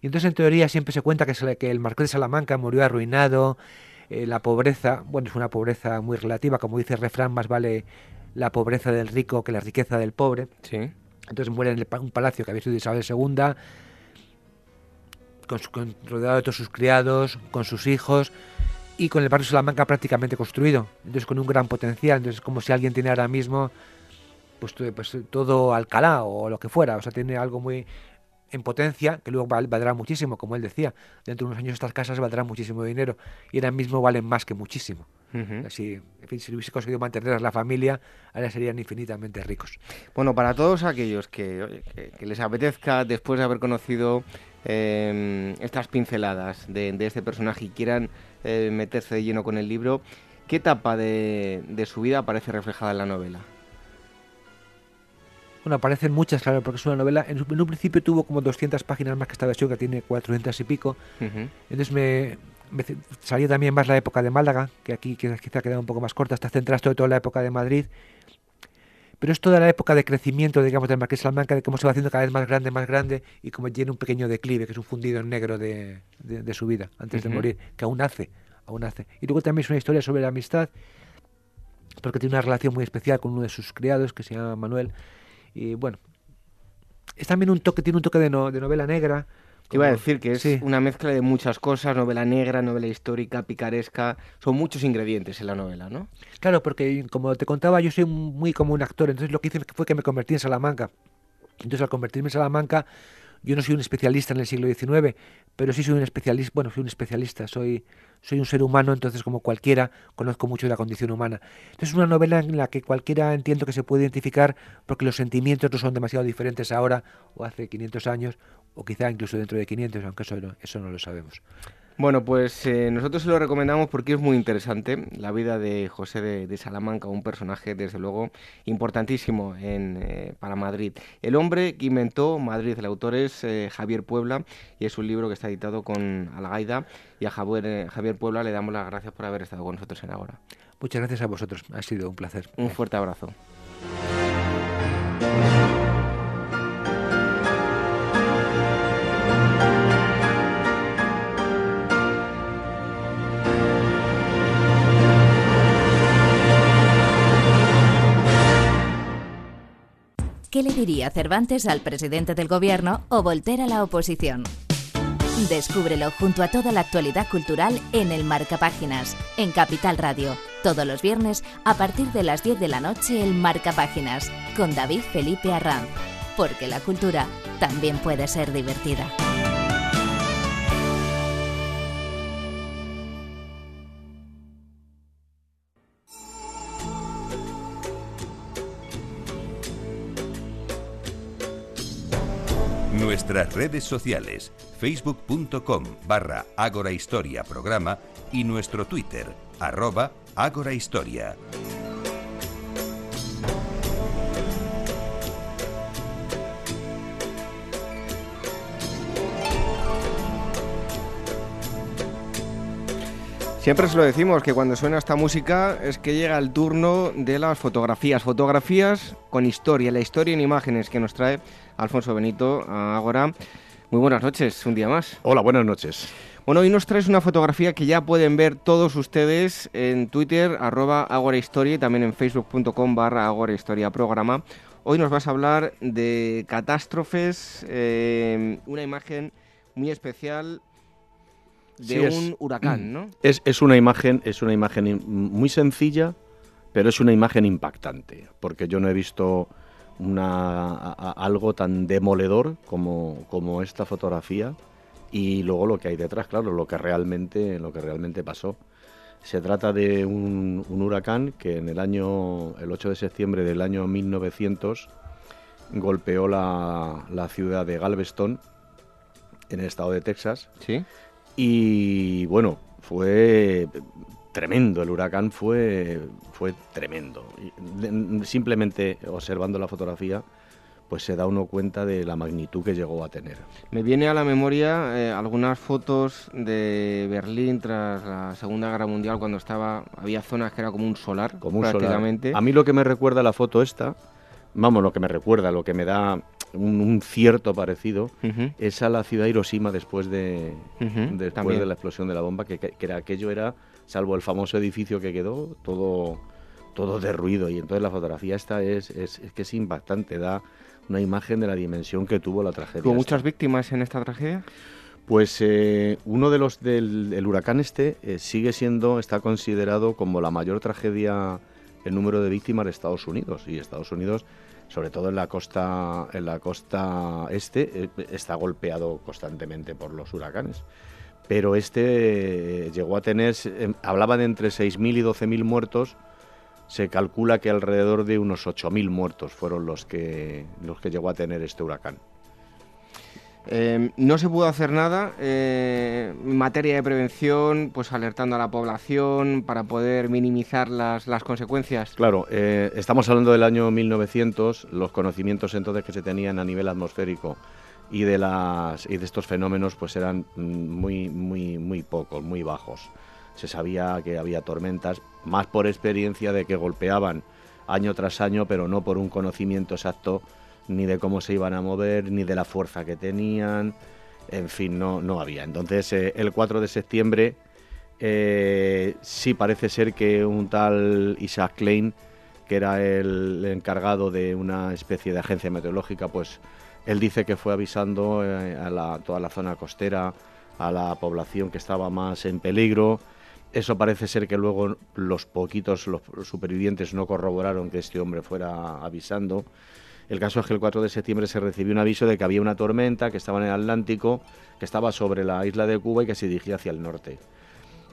Y entonces en teoría siempre se cuenta que, que el marqués de Salamanca murió arruinado, eh, la pobreza, bueno, es una pobreza muy relativa, como dice el refrán, más vale la pobreza del rico que la riqueza del pobre. Sí. Entonces muere en un palacio que había sido Isabel II, con, rodeado de todos sus criados, con sus hijos y con el barrio Salamanca prácticamente construido. Entonces con un gran potencial. Entonces como si alguien tiene ahora mismo pues, pues todo Alcalá o lo que fuera. O sea, tiene algo muy en potencia que luego valdrá muchísimo, como él decía. Dentro de unos años estas casas valdrán muchísimo dinero y ahora mismo valen más que muchísimo. Así, en fin, si hubiese conseguido mantener la familia, ahora serían infinitamente ricos. Bueno, para todos aquellos que, que les apetezca, después de haber conocido Em, estas pinceladas de, este personaje y quieran eh, meterse de lleno con el libro, ¿qué etapa de, su vida aparece reflejada en la novela? Bueno, aparecen muchas, claro, porque es una novela. En, un principio tuvo como 200 páginas más que esta versión, que tiene 400 y pico. Entonces me, salió también más la época de Málaga, que aquí quizá, ha quedado un poco más corta. Está centrada sobre todo en la época de Madrid pero es toda la época de crecimiento, digamos, del Marqués de Salamanca, de cómo se va haciendo cada vez más grande, más grande, y como tiene un pequeño declive, que es un fundido en negro de, de, su vida, antes de morir, que aún hace, aún hace. Y luego también es una historia sobre la amistad, porque tiene una relación muy especial con uno de sus criados, que se llama Manuel, y bueno, es también un toque, tiene un toque de, de novela negra, te iba a decir que es una mezcla de muchas cosas, novela negra, novela histórica, picaresca, son muchos ingredientes en la novela, ¿no? Claro, porque como te contaba, yo soy muy como un actor, entonces lo que hice fue que me convertí en Salamanca. Entonces al convertirme en Salamanca, yo no soy un especialista en el siglo XIX, pero sí soy un especialista, bueno, soy un especialista, soy, soy un ser humano, entonces como cualquiera conozco mucho de la condición humana. Entonces es una novela en la que cualquiera entiendo que se puede identificar porque los sentimientos no son demasiado diferentes ahora o hace 500 años o quizá incluso dentro de 500, aunque eso no, eso no lo sabemos. Bueno, pues eh, nosotros se lo recomendamos porque es muy interesante la vida de José de, Salamanca, un personaje desde luego importantísimo en, eh, para Madrid. El hombre que inventó Madrid, el autor es eh, Javier Puebla y es un libro que está editado con Algaida y a Javier, Javier Puebla le damos las gracias por haber estado con nosotros en Ahora. Muchas gracias a vosotros, ha sido un placer. Un fuerte abrazo. ¿Qué le diría Cervantes al presidente del gobierno o Voltaire a la oposición? Descúbrelo junto a toda la actualidad cultural en el Marcapáginas, en Capital Radio. Todos los viernes, a partir de las 10 de la noche, el Marcapáginas, con David Felipe Arranz. Porque la cultura también puede ser divertida. Nuestras redes sociales, facebook.com barra Ágora Historia Programa y nuestro Twitter, arroba Ágora Historia. Siempre se lo decimos que cuando suena esta música es que llega el turno de las fotografías. Fotografías con historia, la historia en imágenes que nos trae Alfonso Benito ahora. Muy buenas noches, un día más. Hola, buenas noches. Bueno, hoy nos traes una fotografía que ya pueden ver todos ustedes en Twitter, arroba Historia y también en facebook.com barra Historia Programa. Hoy nos vas a hablar de catástrofes, eh, una imagen muy especial de un huracán, ¿no? Es, es, una imagen, es una imagen muy sencilla, pero es una imagen impactante, porque yo no he visto una, algo tan demoledor como, como esta fotografía y luego lo que hay detrás, claro, lo que realmente, lo que realmente pasó. Se trata de un, huracán que en el año, el 8 de septiembre del año 1900, golpeó la, la ciudad de Galveston, en el estado de Texas. Sí. Y bueno, fue tremendo, el huracán fue, fue tremendo. Simplemente observando la fotografía, pues se da uno cuenta de la magnitud que llegó a tener. Me viene a la memoria eh, algunas fotos de Berlín tras la Segunda Guerra Mundial cuando estaba había zonas que era como un solar, como un prácticamente. A mí lo que me recuerda la foto esta, vamos, lo que me recuerda, lo que me da un, cierto parecido es a la ciudad de Hiroshima después de después de la explosión de la bomba, que, que, era aquello era salvo el famoso edificio que quedó todo todo derruido y entonces la fotografía esta es, es, es que es impactante, da una imagen de la dimensión que tuvo la tragedia. ¿Hubo muchas víctimas en esta tragedia? Pues eh, uno de los del huracán este eh, sigue siendo, está considerado como la mayor tragedia en número de víctimas de Estados Unidos. Y Estados Unidos, sobre todo en la costa, en la costa este, eh, está golpeado constantemente por los huracanes. Pero este llegó a tener, hablaba de entre 6.000 y 12.000 muertos se calcula que alrededor de unos 8.000 muertos fueron los que, los que llegó a tener este huracán. Em, no se pudo hacer nada eh, en materia de prevención, pues alertando a la población para poder minimizar las, las consecuencias. Claro, eh, estamos hablando del año 1900, los conocimientos entonces que se tenían a nivel atmosférico y de las y de estos fenómenos pues eran muy muy muy pocos, muy bajos se sabía que había tormentas, más por experiencia de que golpeaban año tras año, pero no por un conocimiento exacto ni de cómo se iban a mover, ni de la fuerza que tenían, en fin, no, no había. Entonces, eh, el 4 de septiembre eh, sí parece ser que un tal Isaac Klein, que era el encargado de una especie de agencia meteorológica, pues él dice que fue avisando eh, a toda la zona costera, a la población que estaba más en peligro, eso parece ser que luego los poquitos los supervivientes no corroboraron que este hombre fuera avisando. El caso es que el 4 de septiembre se recibió un aviso de que había una tormenta que estaba en el Atlántico, que estaba sobre la isla de Cuba y que se dirigía hacia el norte.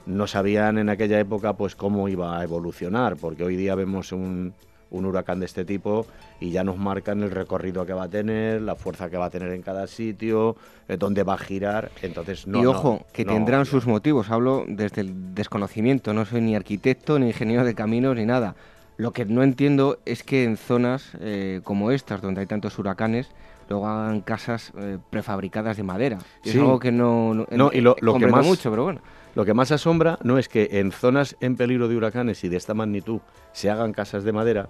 No sabían en aquella época pues cómo iba a evolucionar, porque hoy día vemos un, un huracán de este tipo y ya nos marcan el recorrido que va a tener, la fuerza que va a tener en cada sitio, eh, dónde va a girar. Entonces, no. Y ojo, que tendrán sus motivos. Hablo desde el desconocimiento. No soy ni arquitecto, ni ingeniero de caminos, ni nada. Lo que no entiendo es que en zonas eh, como estas, donde hay tantos huracanes, luego hagan casas eh, prefabricadas de madera. Es algo que no, no, y lo, que más mucho, pero bueno. Lo que más asombra no es que en zonas en peligro de huracanes y de esta magnitud se hagan casas de madera,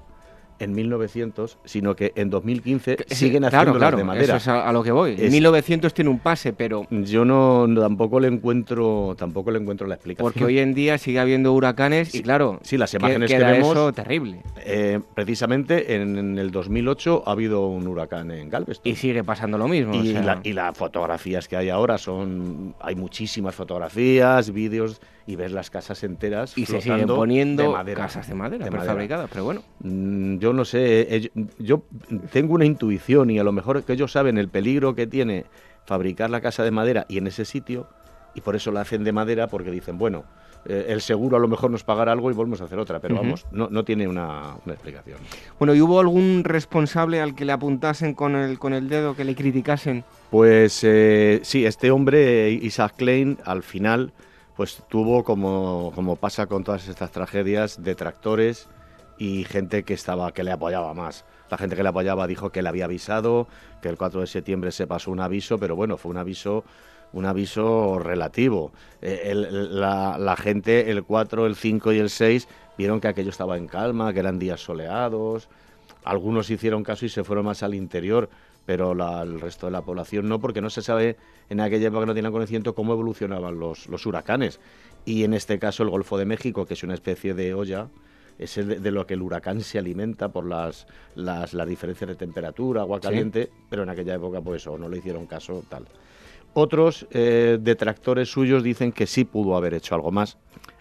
en 1900, sino que en 2015 siguen haciendo claro, de madera. Eso es a, lo que voy. En 1900 tiene un pase, pero yo no tampoco le encuentro tampoco le encuentro la explicación. Porque hoy en día sigue habiendo huracanes y claro, sí, las imágenes que, vemos eso terrible. Eh, precisamente en, el 2008 ha habido un huracán en Galveston y sigue pasando lo mismo. Y, y las fotografías que hay ahora son hay muchísimas fotografías, vídeos y ves las casas enteras y se siguen poniendo casas de madera prefabricadas, pero bueno. Mm, yo no sé, eh, yo tengo una intuición y a lo mejor que ellos saben el peligro que tiene fabricar la casa de madera y en ese sitio y por eso la hacen de madera porque dicen, bueno, eh, el seguro a lo mejor nos pagará algo y volvemos a hacer otra, pero vamos, no, no tiene una, explicación. Bueno, ¿y hubo algún responsable al que le apuntasen con el, con el dedo, que le criticasen? Pues eh, sí, este hombre, Isaac Klein, al final pues tuvo, como, como pasa con todas estas tragedias, detractores y gente que estaba que le apoyaba más. La gente que le apoyaba dijo que le había avisado, que el 4 de septiembre se pasó un aviso, pero bueno, fue un aviso un aviso relativo. Eh, la, la, gente, el 4, el 5 y el 6, vieron que aquello estaba en calma, que eran días soleados. Algunos hicieron caso y se fueron más al interior, pero el resto de la población no, porque no se sabe, en aquella época no tenían conocimiento cómo evolucionaban los, los huracanes. Y en este caso el Golfo de México, que es una especie de olla, es de, lo que el huracán se alimenta por las, las, diferencias de temperatura, agua caliente, pero en aquella época pues o no le hicieron caso, tal. Otros eh, detractores suyos dicen que sí pudo haber hecho algo más.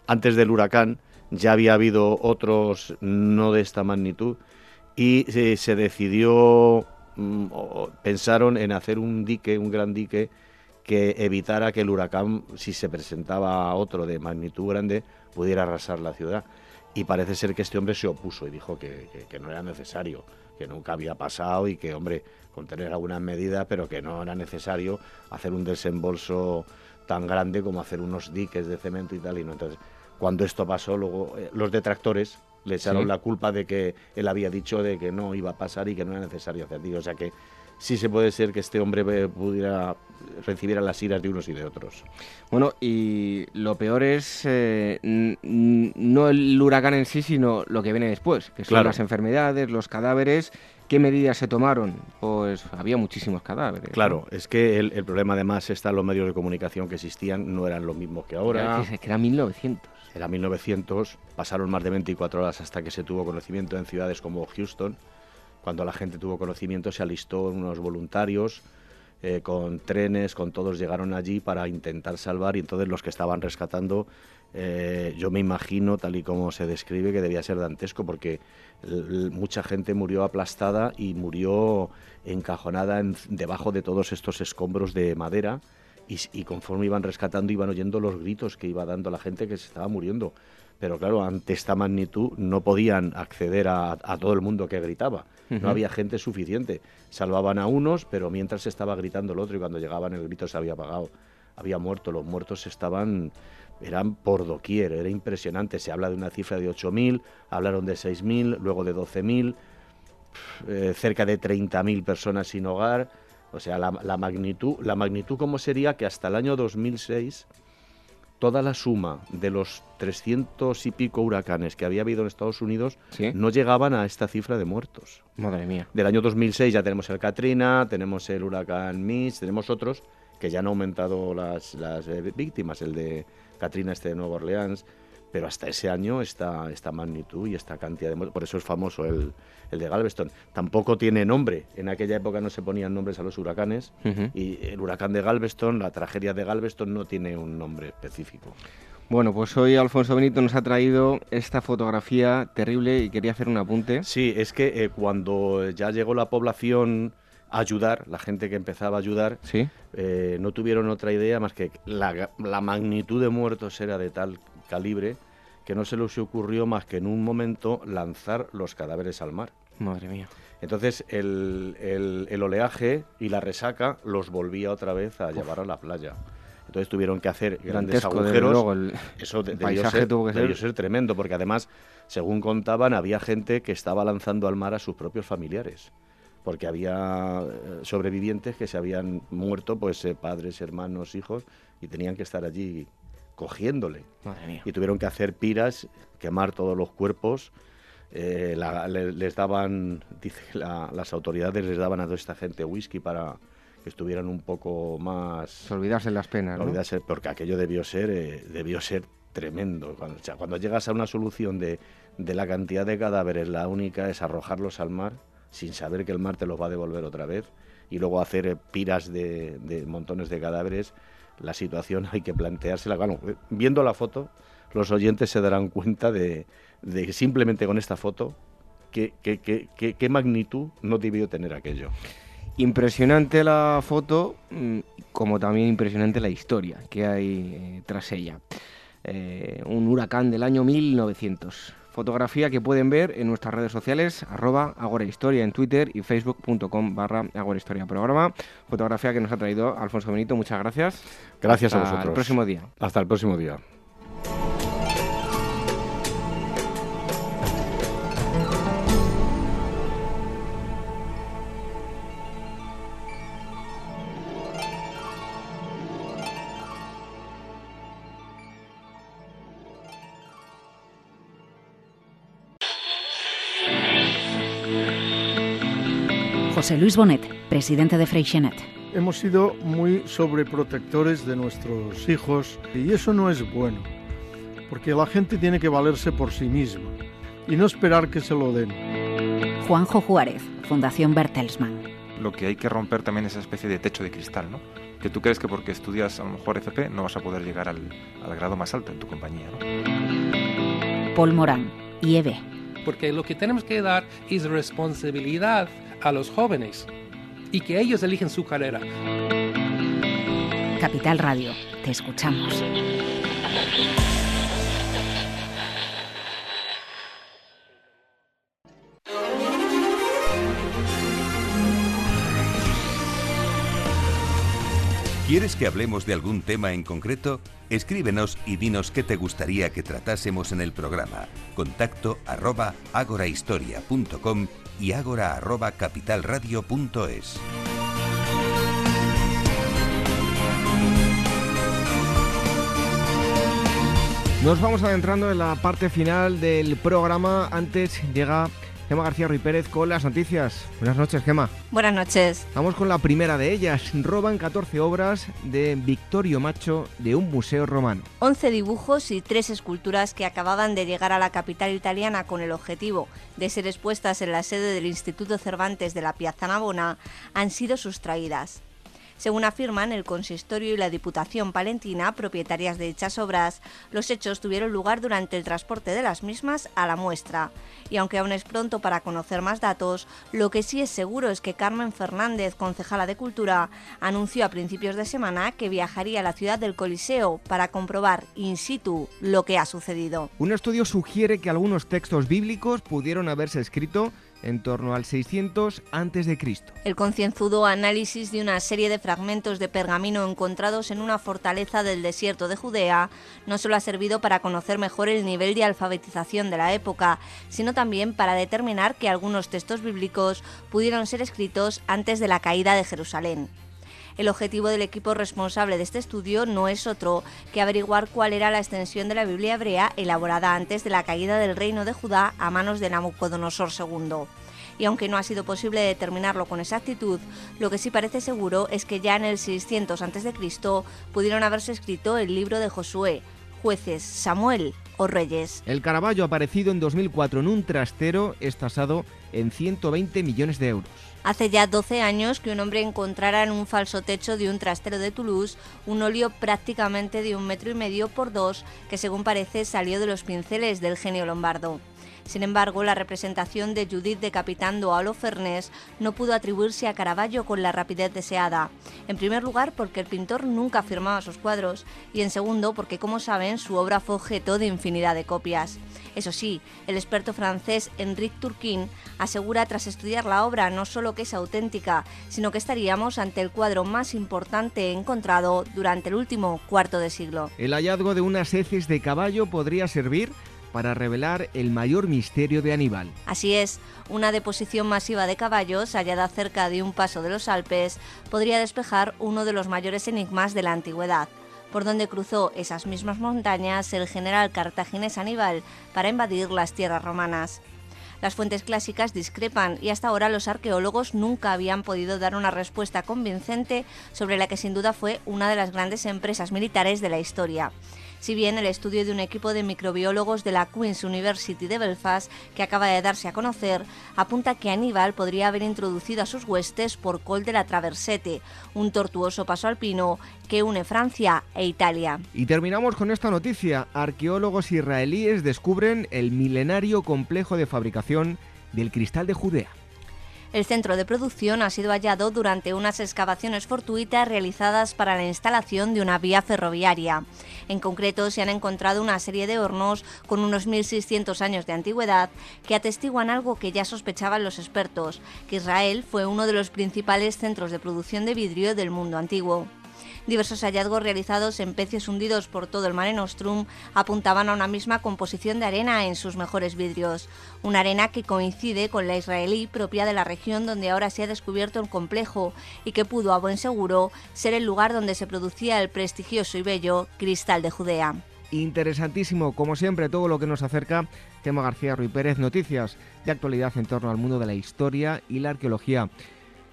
Antes del huracán ya había habido otros no de esta magnitud y eh, se decidió Mm, pensaron en hacer un dique, un gran dique, que evitara que el huracán, si se presentaba otro de magnitud grande, pudiera arrasar la ciudad. Y parece ser que este hombre se opuso y dijo que, no era necesario, que nunca había pasado y que, hombre, contener algunas medidas, pero que no era necesario hacer un desembolso tan grande como hacer unos diques de cemento y tal. Y no. Entonces, cuando esto pasó, luego eh, los detractores le echaron la culpa de que él había dicho de que no iba a pasar y que no era necesario hacer. O sea que sí se puede ser que este hombre eh, pudiera recibir las iras de unos y de otros. Bueno, y lo peor es eh, no el huracán en sí, sino lo que viene después, que son las enfermedades, los cadáveres. ¿Qué medidas se tomaron? Pues había muchísimos cadáveres. Claro, es que el, problema además está en los medios de comunicación que existían, no eran los mismos que ahora. que era 1900. Era 1900, pasaron más de 24 horas hasta que se tuvo conocimiento en ciudades como Houston, cuando la gente tuvo conocimiento, se alistó unos voluntarios eh, con trenes, con todos llegaron allí para intentar salvar y entonces los que estaban rescatando, eh, yo me imagino, tal y como se describe, que debía ser dantesco porque mucha gente murió aplastada y murió encajonada debajo de todos estos escombros de madera. Y, y, conforme iban rescatando iban oyendo los gritos que iba dando la gente que se estaba muriendo pero claro, ante esta magnitud no podían acceder a, todo el mundo que gritaba. No había gente suficiente. Salvaban a unos, pero mientras estaba gritando el otro y cuando llegaban el grito se había apagado. Había muerto, los muertos estaban, eran por doquier, era impresionante. Se habla de una cifra de 8.000, hablaron de 6.000, luego de 12.000, eh, cerca de 30.000 personas sin hogar. O sea, la, la magnitud, la magnitud como sería que hasta el año 2006 toda la suma de los 300 y pico huracanes que había habido en Estados Unidos no llegaban a esta cifra de muertos. Madre mía. Del año 2006 ya tenemos el Katrina, tenemos el huracán Mitch, tenemos otros que ya han aumentado las, las eh, víctimas, el de Katrina este de Nueva Orleans, pero hasta ese año esta, esta magnitud y esta cantidad de muertos, por eso es famoso el, el de Galveston. Tampoco tiene nombre, en aquella época no se ponían nombres a los huracanes y el huracán de Galveston, la tragedia de Galveston no tiene un nombre específico. Bueno, pues hoy Alfonso Benito nos ha traído esta fotografía terrible y quería hacer un apunte. Sí, es que eh, cuando ya llegó la población a ayudar, la gente que empezaba a ayudar, ¿Sí? Eh, no tuvieron otra idea más que la, la magnitud de muertos era de tal calibre que no se les ocurrió más que en un momento lanzar los cadáveres al mar. Madre mía. Entonces el, el, oleaje y la resaca los volvía otra vez a llevar a la playa. Entonces tuvieron que hacer grandes agujeros. Eso debió, ser, tuvo que ser tremendo, porque además, según contaban, había gente que estaba lanzando al mar a sus propios familiares porque había eh, sobrevivientes que se habían muerto, pues eh, padres, hermanos, hijos, y tenían que estar allí cogiéndole. Y tuvieron que hacer piras, quemar todos los cuerpos. Eh, les daban, dice las autoridades les daban a toda esta gente whisky para que estuvieran un poco más... Olvidarse las penas, ¿no? porque aquello debió ser, eh, debió ser tremendo. Cuando, cuando llegas a una solución de, de la cantidad de cadáveres, la única es arrojarlos al mar sin saber que el mar te los va a devolver otra vez y luego hacer eh, piras de, de montones de cadáveres la situación hay que planteársela. Bueno, viendo la foto, los oyentes se darán cuenta de, de simplemente con esta foto qué, qué, qué, qué, magnitud no debió tener aquello. Impresionante la foto, mm, como también impresionante la historia que hay eh, tras ella. Eh, un huracán del año 1900. Fotografía que pueden ver en nuestras redes sociales, arroba Historia en Twitter y facebook.com barra Historia Programa. Fotografía que nos ha traído Alfonso Benito, muchas gracias. Gracias a vosotros. Hasta el próximo día. Hasta el próximo día. José Luis Bonet, presidente de Freixenet. Hemos sido muy sobreprotectores de nuestros hijos y eso no es bueno, porque la gente tiene que valerse por sí misma y no esperar que se lo den. Juanjo Juárez, Fundación Bertelsmann. Lo que hay que romper también es esa especie de techo de cristal, ¿no? Que tú crees que porque estudias a lo mejor FP no vas a poder llegar al, al grado más alto en tu compañía, ¿no? Paul Morán, IEB. Porque lo que tenemos que dar es responsabilidad a los jóvenes y que ellos eligen su carrera. Capital Radio, te escuchamos. ¿Quieres que hablemos de algún tema en concreto? Escríbenos y dinos qué te gustaría que tratásemos en el programa. Contacto arroba agorahistoria.com y agora arroba capitalradio.es. Nos vamos adentrando en la parte final del programa. Antes llega Gema García Ruiz Pérez con las noticias. Buenas noches, Gema. Buenas noches. Vamos con la primera de ellas. Roban 14 obras de Victorio Macho de un museo romano. 11 dibujos y 3 esculturas que acababan de llegar a la capital italiana con el objetivo de ser expuestas en la sede del Instituto Cervantes de la Piazza Navona han sido sustraídas. Según afirman el consistorio y la Diputación Palentina, propietarias de dichas obras, los hechos tuvieron lugar durante el transporte de las mismas a la muestra. Y aunque aún es pronto para conocer más datos, lo que sí es seguro es que Carmen Fernández, concejala de Cultura, anunció a principios de semana que viajaría a la ciudad del Coliseo para comprobar in situ lo que ha sucedido. Un estudio sugiere que algunos textos bíblicos pudieron haberse escrito en torno al 600 a.C. El concienzudo análisis de una serie de fragmentos de pergamino encontrados en una fortaleza del desierto de Judea no solo ha servido para conocer mejor el nivel de alfabetización de la época, sino también para determinar que algunos textos bíblicos pudieron ser escritos antes de la caída de Jerusalén. El objetivo del equipo responsable de este estudio no es otro que averiguar cuál era la extensión de la Biblia hebrea elaborada antes de la caída del reino de Judá a manos de Nabucodonosor II y aunque no ha sido posible determinarlo con exactitud, lo que sí parece seguro es que ya en el 600 a.C. pudieron haberse escrito el libro de Josué, jueces, Samuel o Reyes. El Caravaggio aparecido en 2004 en un trastero es tasado en 120 millones de euros. Hace ya 12 años que un hombre encontrara en un falso techo de un trastero de Toulouse un óleo prácticamente de un metro y medio por dos que según parece salió de los pinceles del genio lombardo. Sin embargo, la representación de Judith decapitando a Holofernes no pudo atribuirse a Caravaggio con la rapidez deseada. En primer lugar, porque el pintor nunca firmaba sus cuadros y en segundo, porque como saben, su obra fue objeto de infinidad de copias. Eso sí, el experto francés Enrique Turquin asegura tras estudiar la obra no solo que es auténtica, sino que estaríamos ante el cuadro más importante encontrado durante el último cuarto de siglo. El hallazgo de unas heces de caballo podría servir para revelar el mayor misterio de Aníbal. Así es, una deposición masiva de caballos hallada cerca de un paso de los Alpes podría despejar uno de los mayores enigmas de la antigüedad por donde cruzó esas mismas montañas el general cartaginés Aníbal para invadir las tierras romanas. Las fuentes clásicas discrepan y hasta ahora los arqueólogos nunca habían podido dar una respuesta convincente sobre la que sin duda fue una de las grandes empresas militares de la historia si bien el estudio de un equipo de microbiólogos de la Queen's University de Belfast, que acaba de darse a conocer, apunta que Aníbal podría haber introducido a sus huestes por Col de la Traversete, un tortuoso paso alpino que une Francia e Italia. Y terminamos con esta noticia. Arqueólogos israelíes descubren el milenario complejo de fabricación del cristal de Judea. El centro de producción ha sido hallado durante unas excavaciones fortuitas realizadas para la instalación de una vía ferroviaria. En concreto, se han encontrado una serie de hornos con unos 1.600 años de antigüedad que atestiguan algo que ya sospechaban los expertos, que Israel fue uno de los principales centros de producción de vidrio del mundo antiguo. Diversos hallazgos realizados en pecios hundidos por todo el Mare Nostrum apuntaban a una misma composición de arena en sus mejores vidrios, una arena que coincide con la israelí propia de la región donde ahora se ha descubierto el complejo y que pudo a buen seguro ser el lugar donde se producía el prestigioso y bello cristal de Judea. Interesantísimo, como siempre, todo lo que nos acerca. Tema García Ruiz Pérez, noticias de actualidad en torno al mundo de la historia y la arqueología.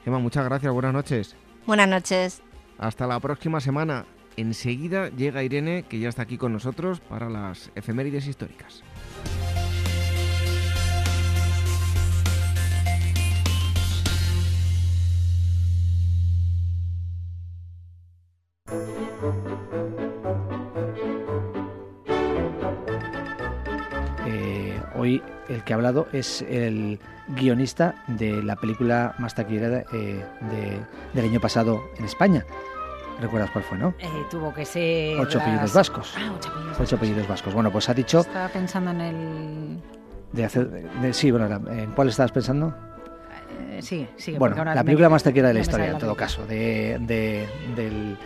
Gemma, muchas gracias, buenas noches. Buenas noches. Hasta la próxima semana. Enseguida llega Irene, que ya está aquí con nosotros para las efemérides históricas. Hoy el que ha hablado es el guionista de la película más taquillera eh, del año pasado en España, ¿Recuerdas cuál fue, no? Eh, tuvo que ser... Ocho apellidos vascos. Ah, ocho apellidos Ocho apellidos vascos. Bueno, pues ha dicho... Estaba pensando en el... De hacer, de- sí, bueno, ¿en cuál estabas pensando? eh, sí, sí. Bueno, la me- película más taquillera de la no historia, en todo caso, de, de- del...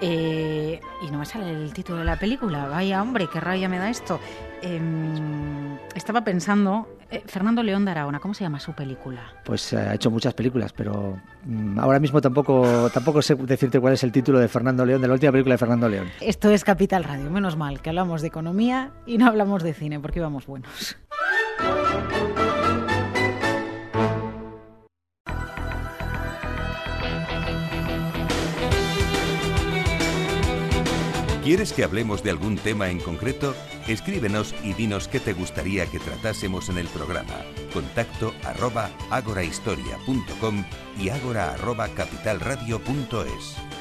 Eh, y no me sale el título de la película. Vaya, hombre, qué rabia me da esto. Em, estaba pensando... eh, Fernando León de Aragona, ¿cómo se llama su película? Pues eh, ha hecho muchas películas, pero mm, ahora mismo tampoco, tampoco sé decirte cuál es el título de Fernando León, de la última película de Fernando León. Esto es Capital Radio. Menos mal que hablamos de economía y no hablamos de cine, porque íbamos buenos. ¿Quieres que hablemos de algún tema en concreto? Escríbenos y dinos qué te gustaría que tratásemos en el programa. Contacto arroba agorahistoria.com y agora arroba capitalradio.es.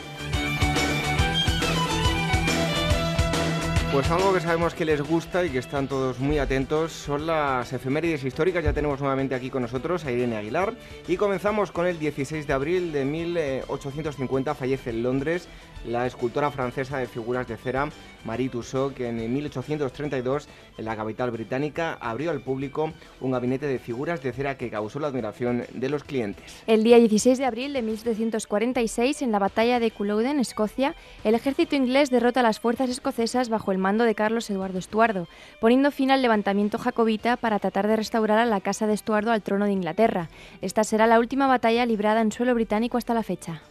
Pues algo que sabemos que les gusta y que están todos muy atentos son las efemérides históricas. Ya tenemos nuevamente aquí con nosotros a Irene Aguilar. Y comenzamos con el 16 de abril de 1850. Fallece en Londres la escultora francesa de figuras de cera Marie Tussaud, que en 1832 en la capital británica abrió al público un gabinete de figuras de cera que causó la admiración de los clientes. El día 16 de abril de 1746, en la batalla de Culloden, Escocia, el ejército inglés derrota a las fuerzas escocesas bajo el mando de Carlos Eduardo Estuardo, poniendo fin al levantamiento jacobita para tratar de restaurar a la Casa de Estuardo al trono de Inglaterra. Esta será la última batalla librada en suelo británico hasta la fecha.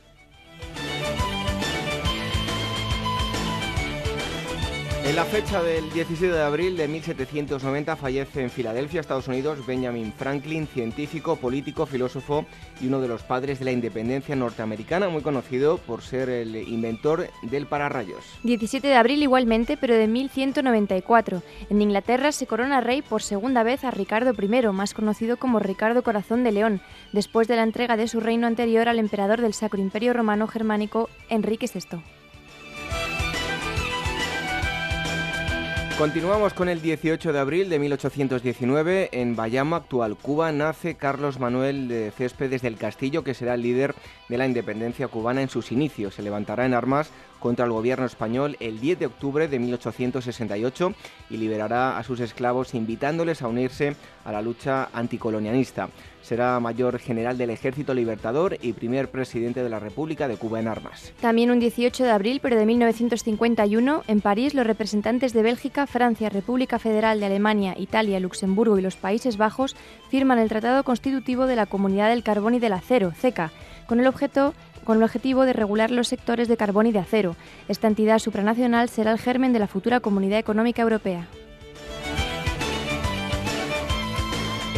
En la fecha del 17 de abril de 1790 fallece en Filadelfia, Estados Unidos, Benjamin Franklin, científico, político, filósofo y uno de los padres de la independencia norteamericana, muy conocido por ser el inventor del pararrayos. 17 de abril igualmente, pero de 1194. En Inglaterra se corona rey por segunda vez a Ricardo I, más conocido como Ricardo Corazón de León, después de la entrega de su reino anterior al emperador del Sacro Imperio Romano Germánico, Enrique VI. Continuamos con el 18 de abril de 1819. En Bayamo, actual Cuba, nace Carlos Manuel de Céspedes del Castillo, que será el líder de la independencia cubana en sus inicios. Se levantará en armas contra el gobierno español el 10 de octubre de 1868 y liberará a sus esclavos invitándoles a unirse a la lucha anticolonialista. Será mayor general del Ejército Libertador y primer presidente de la República de Cuba en armas. También un 18 de abril, pero de 1951, en París, los representantes de Bélgica, Francia, República Federal de Alemania, Italia, Luxemburgo y los Países Bajos firman el Tratado Constitutivo de la Comunidad del Carbón y del Acero, CECA, con el objeto con el objetivo de regular los sectores de carbón y de acero. Esta entidad supranacional será el germen de la futura Comunidad Económica Europea.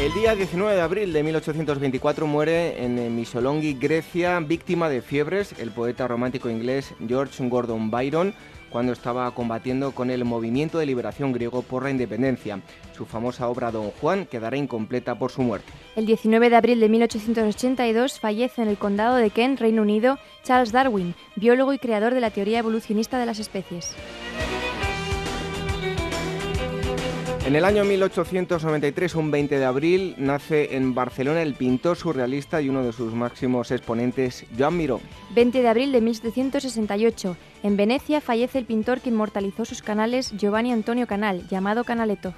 El día 19 de abril de 1824 muere en Missolonghi, Grecia, víctima de fiebres, el poeta romántico inglés George Gordon Byron, cuando estaba combatiendo con el movimiento de liberación griego por la independencia. Su famosa obra Don Juan quedará incompleta por su muerte. El 19 de abril de 1882 fallece en el condado de Kent, Reino Unido, Charles Darwin, biólogo y creador de la teoría evolucionista de las especies. En el año 1893, un 20 de abril, nace en Barcelona el pintor surrealista y uno de sus máximos exponentes, Joan Miró. 20 de abril de 1768. En Venecia fallece el pintor que inmortalizó sus canales Giovanni Antonio Canal, llamado Canaletto.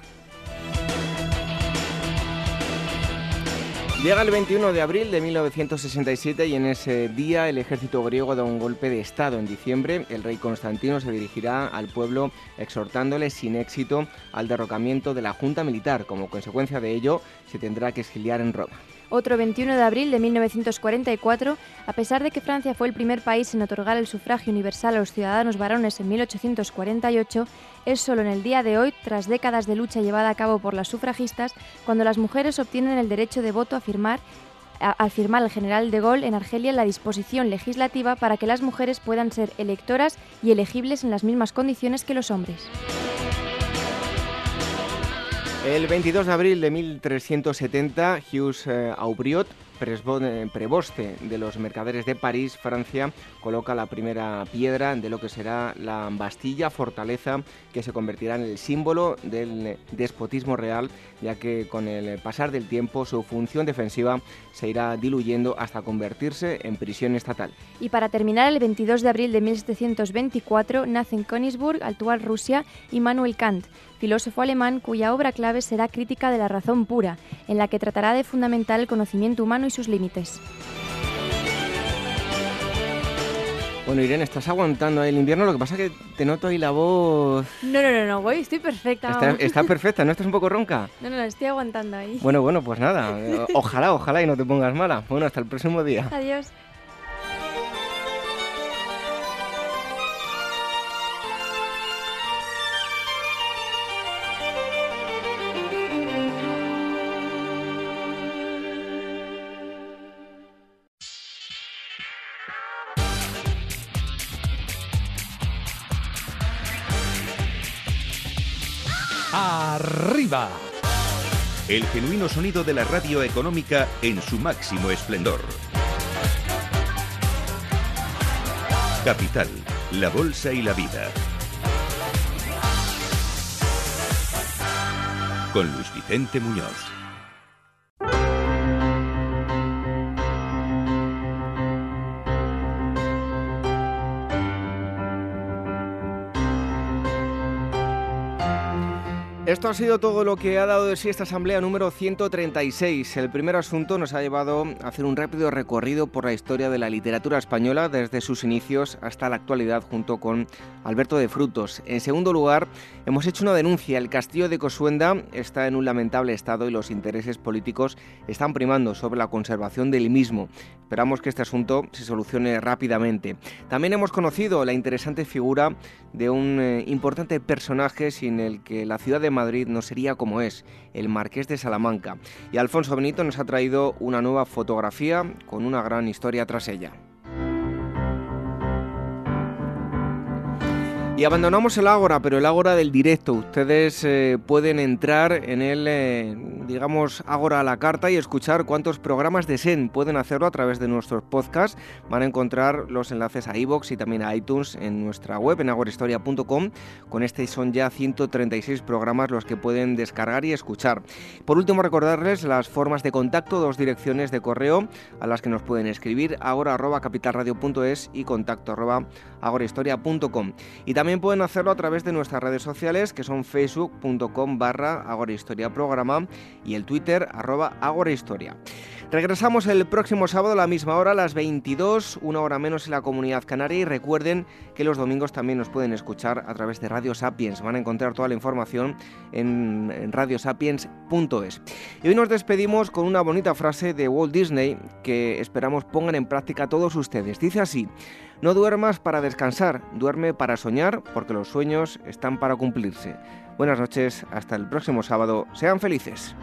Llega el 21 de abril de 1967 y en ese día el ejército griego da un golpe de Estado. En diciembre el rey Constantino se dirigirá al pueblo exhortándole sin éxito al derrocamiento de la Junta Militar. Como consecuencia de ello se tendrá que exiliar en Roma. Otro 21 de abril de 1944, a pesar de que Francia fue el primer país en otorgar el sufragio universal a los ciudadanos varones en 1848, es solo en el día de hoy, tras décadas de lucha llevada a cabo por las sufragistas, cuando las mujeres obtienen el derecho de voto a al firmar el general de Gaulle en Argelia la disposición legislativa para que las mujeres puedan ser electoras y elegibles en las mismas condiciones que los hombres. El 22 de abril de 1370, Hughes eh, Aubriot preboste de los mercaderes de París, Francia, coloca la primera piedra de lo que será la Bastilla, fortaleza que se convertirá en el símbolo del despotismo real, ya que con el pasar del tiempo su función defensiva se irá diluyendo hasta convertirse en prisión estatal. Y para terminar, el 22 de abril de 1724 nace en Königsburg, actual Rusia, Immanuel Kant, filósofo alemán cuya obra clave será Crítica de la razón pura, en la que tratará de fundamentar el conocimiento humano y sus límites. Bueno, Irene, estás aguantando el invierno, lo que pasa es que te noto ahí la voz... No, no, no, no, voy, estoy perfecta. Está, está, perfecta, ¿no estás un poco ronca? No, no, no, estoy aguantando ahí. Bueno, bueno, pues nada, ojalá, ojalá y no te pongas mala. Bueno, hasta el próximo día. Adiós. El genuino sonido de la radio económica en su máximo esplendor. Capital, la Bolsa y la Vida. Con Luis Vicente Muñoz. Esto ha sido todo lo que ha dado de sí esta asamblea número 136. El primer asunto nos ha llevado a hacer un rápido recorrido por la historia de la literatura española desde sus inicios hasta la actualidad junto con Alberto de Frutos. En segundo lugar, hemos hecho una denuncia. El castillo de Cosuenda está en un lamentable estado y los intereses políticos están primando sobre la conservación del mismo. Esperamos que este asunto se solucione rápidamente. También hemos conocido la interesante figura de un eh, importante personaje sin el que la ciudad de Madrid no sería como es, el Marqués de Salamanca. Y Alfonso Benito nos ha traído una nueva fotografía con una gran historia tras ella. Y abandonamos el Ágora, pero el Ágora del directo. Ustedes eh, pueden entrar en el, eh, digamos, Ágora a la carta y escuchar cuántos programas deseen. Pueden hacerlo a través de nuestros podcasts. Van a encontrar los enlaces a iVoox y también a iTunes en nuestra web, en agorahistoria.com. Con este son ya 136 programas los que pueden descargar y escuchar. Por último, recordarles las formas de contacto, dos direcciones de correo a las que nos pueden escribir, agora.capitalradio.es y contacto agorahistoria.com. Y también pueden hacerlo a través de nuestras redes sociales que son facebook.com barra agorahistoriaprograma y el twitter arroba agorahistoria. Regresamos el próximo sábado a la misma hora, las 22, una hora menos en la comunidad canaria y recuerden que los domingos también nos pueden escuchar a través de Radio Sapiens. Van a encontrar toda la información en radiosapiens.es. Y hoy nos despedimos con una bonita frase de Walt Disney que esperamos pongan en práctica todos ustedes. Dice así, no duermas para descansar, duerme para soñar porque los sueños están para cumplirse. Buenas noches, hasta el próximo sábado, sean felices.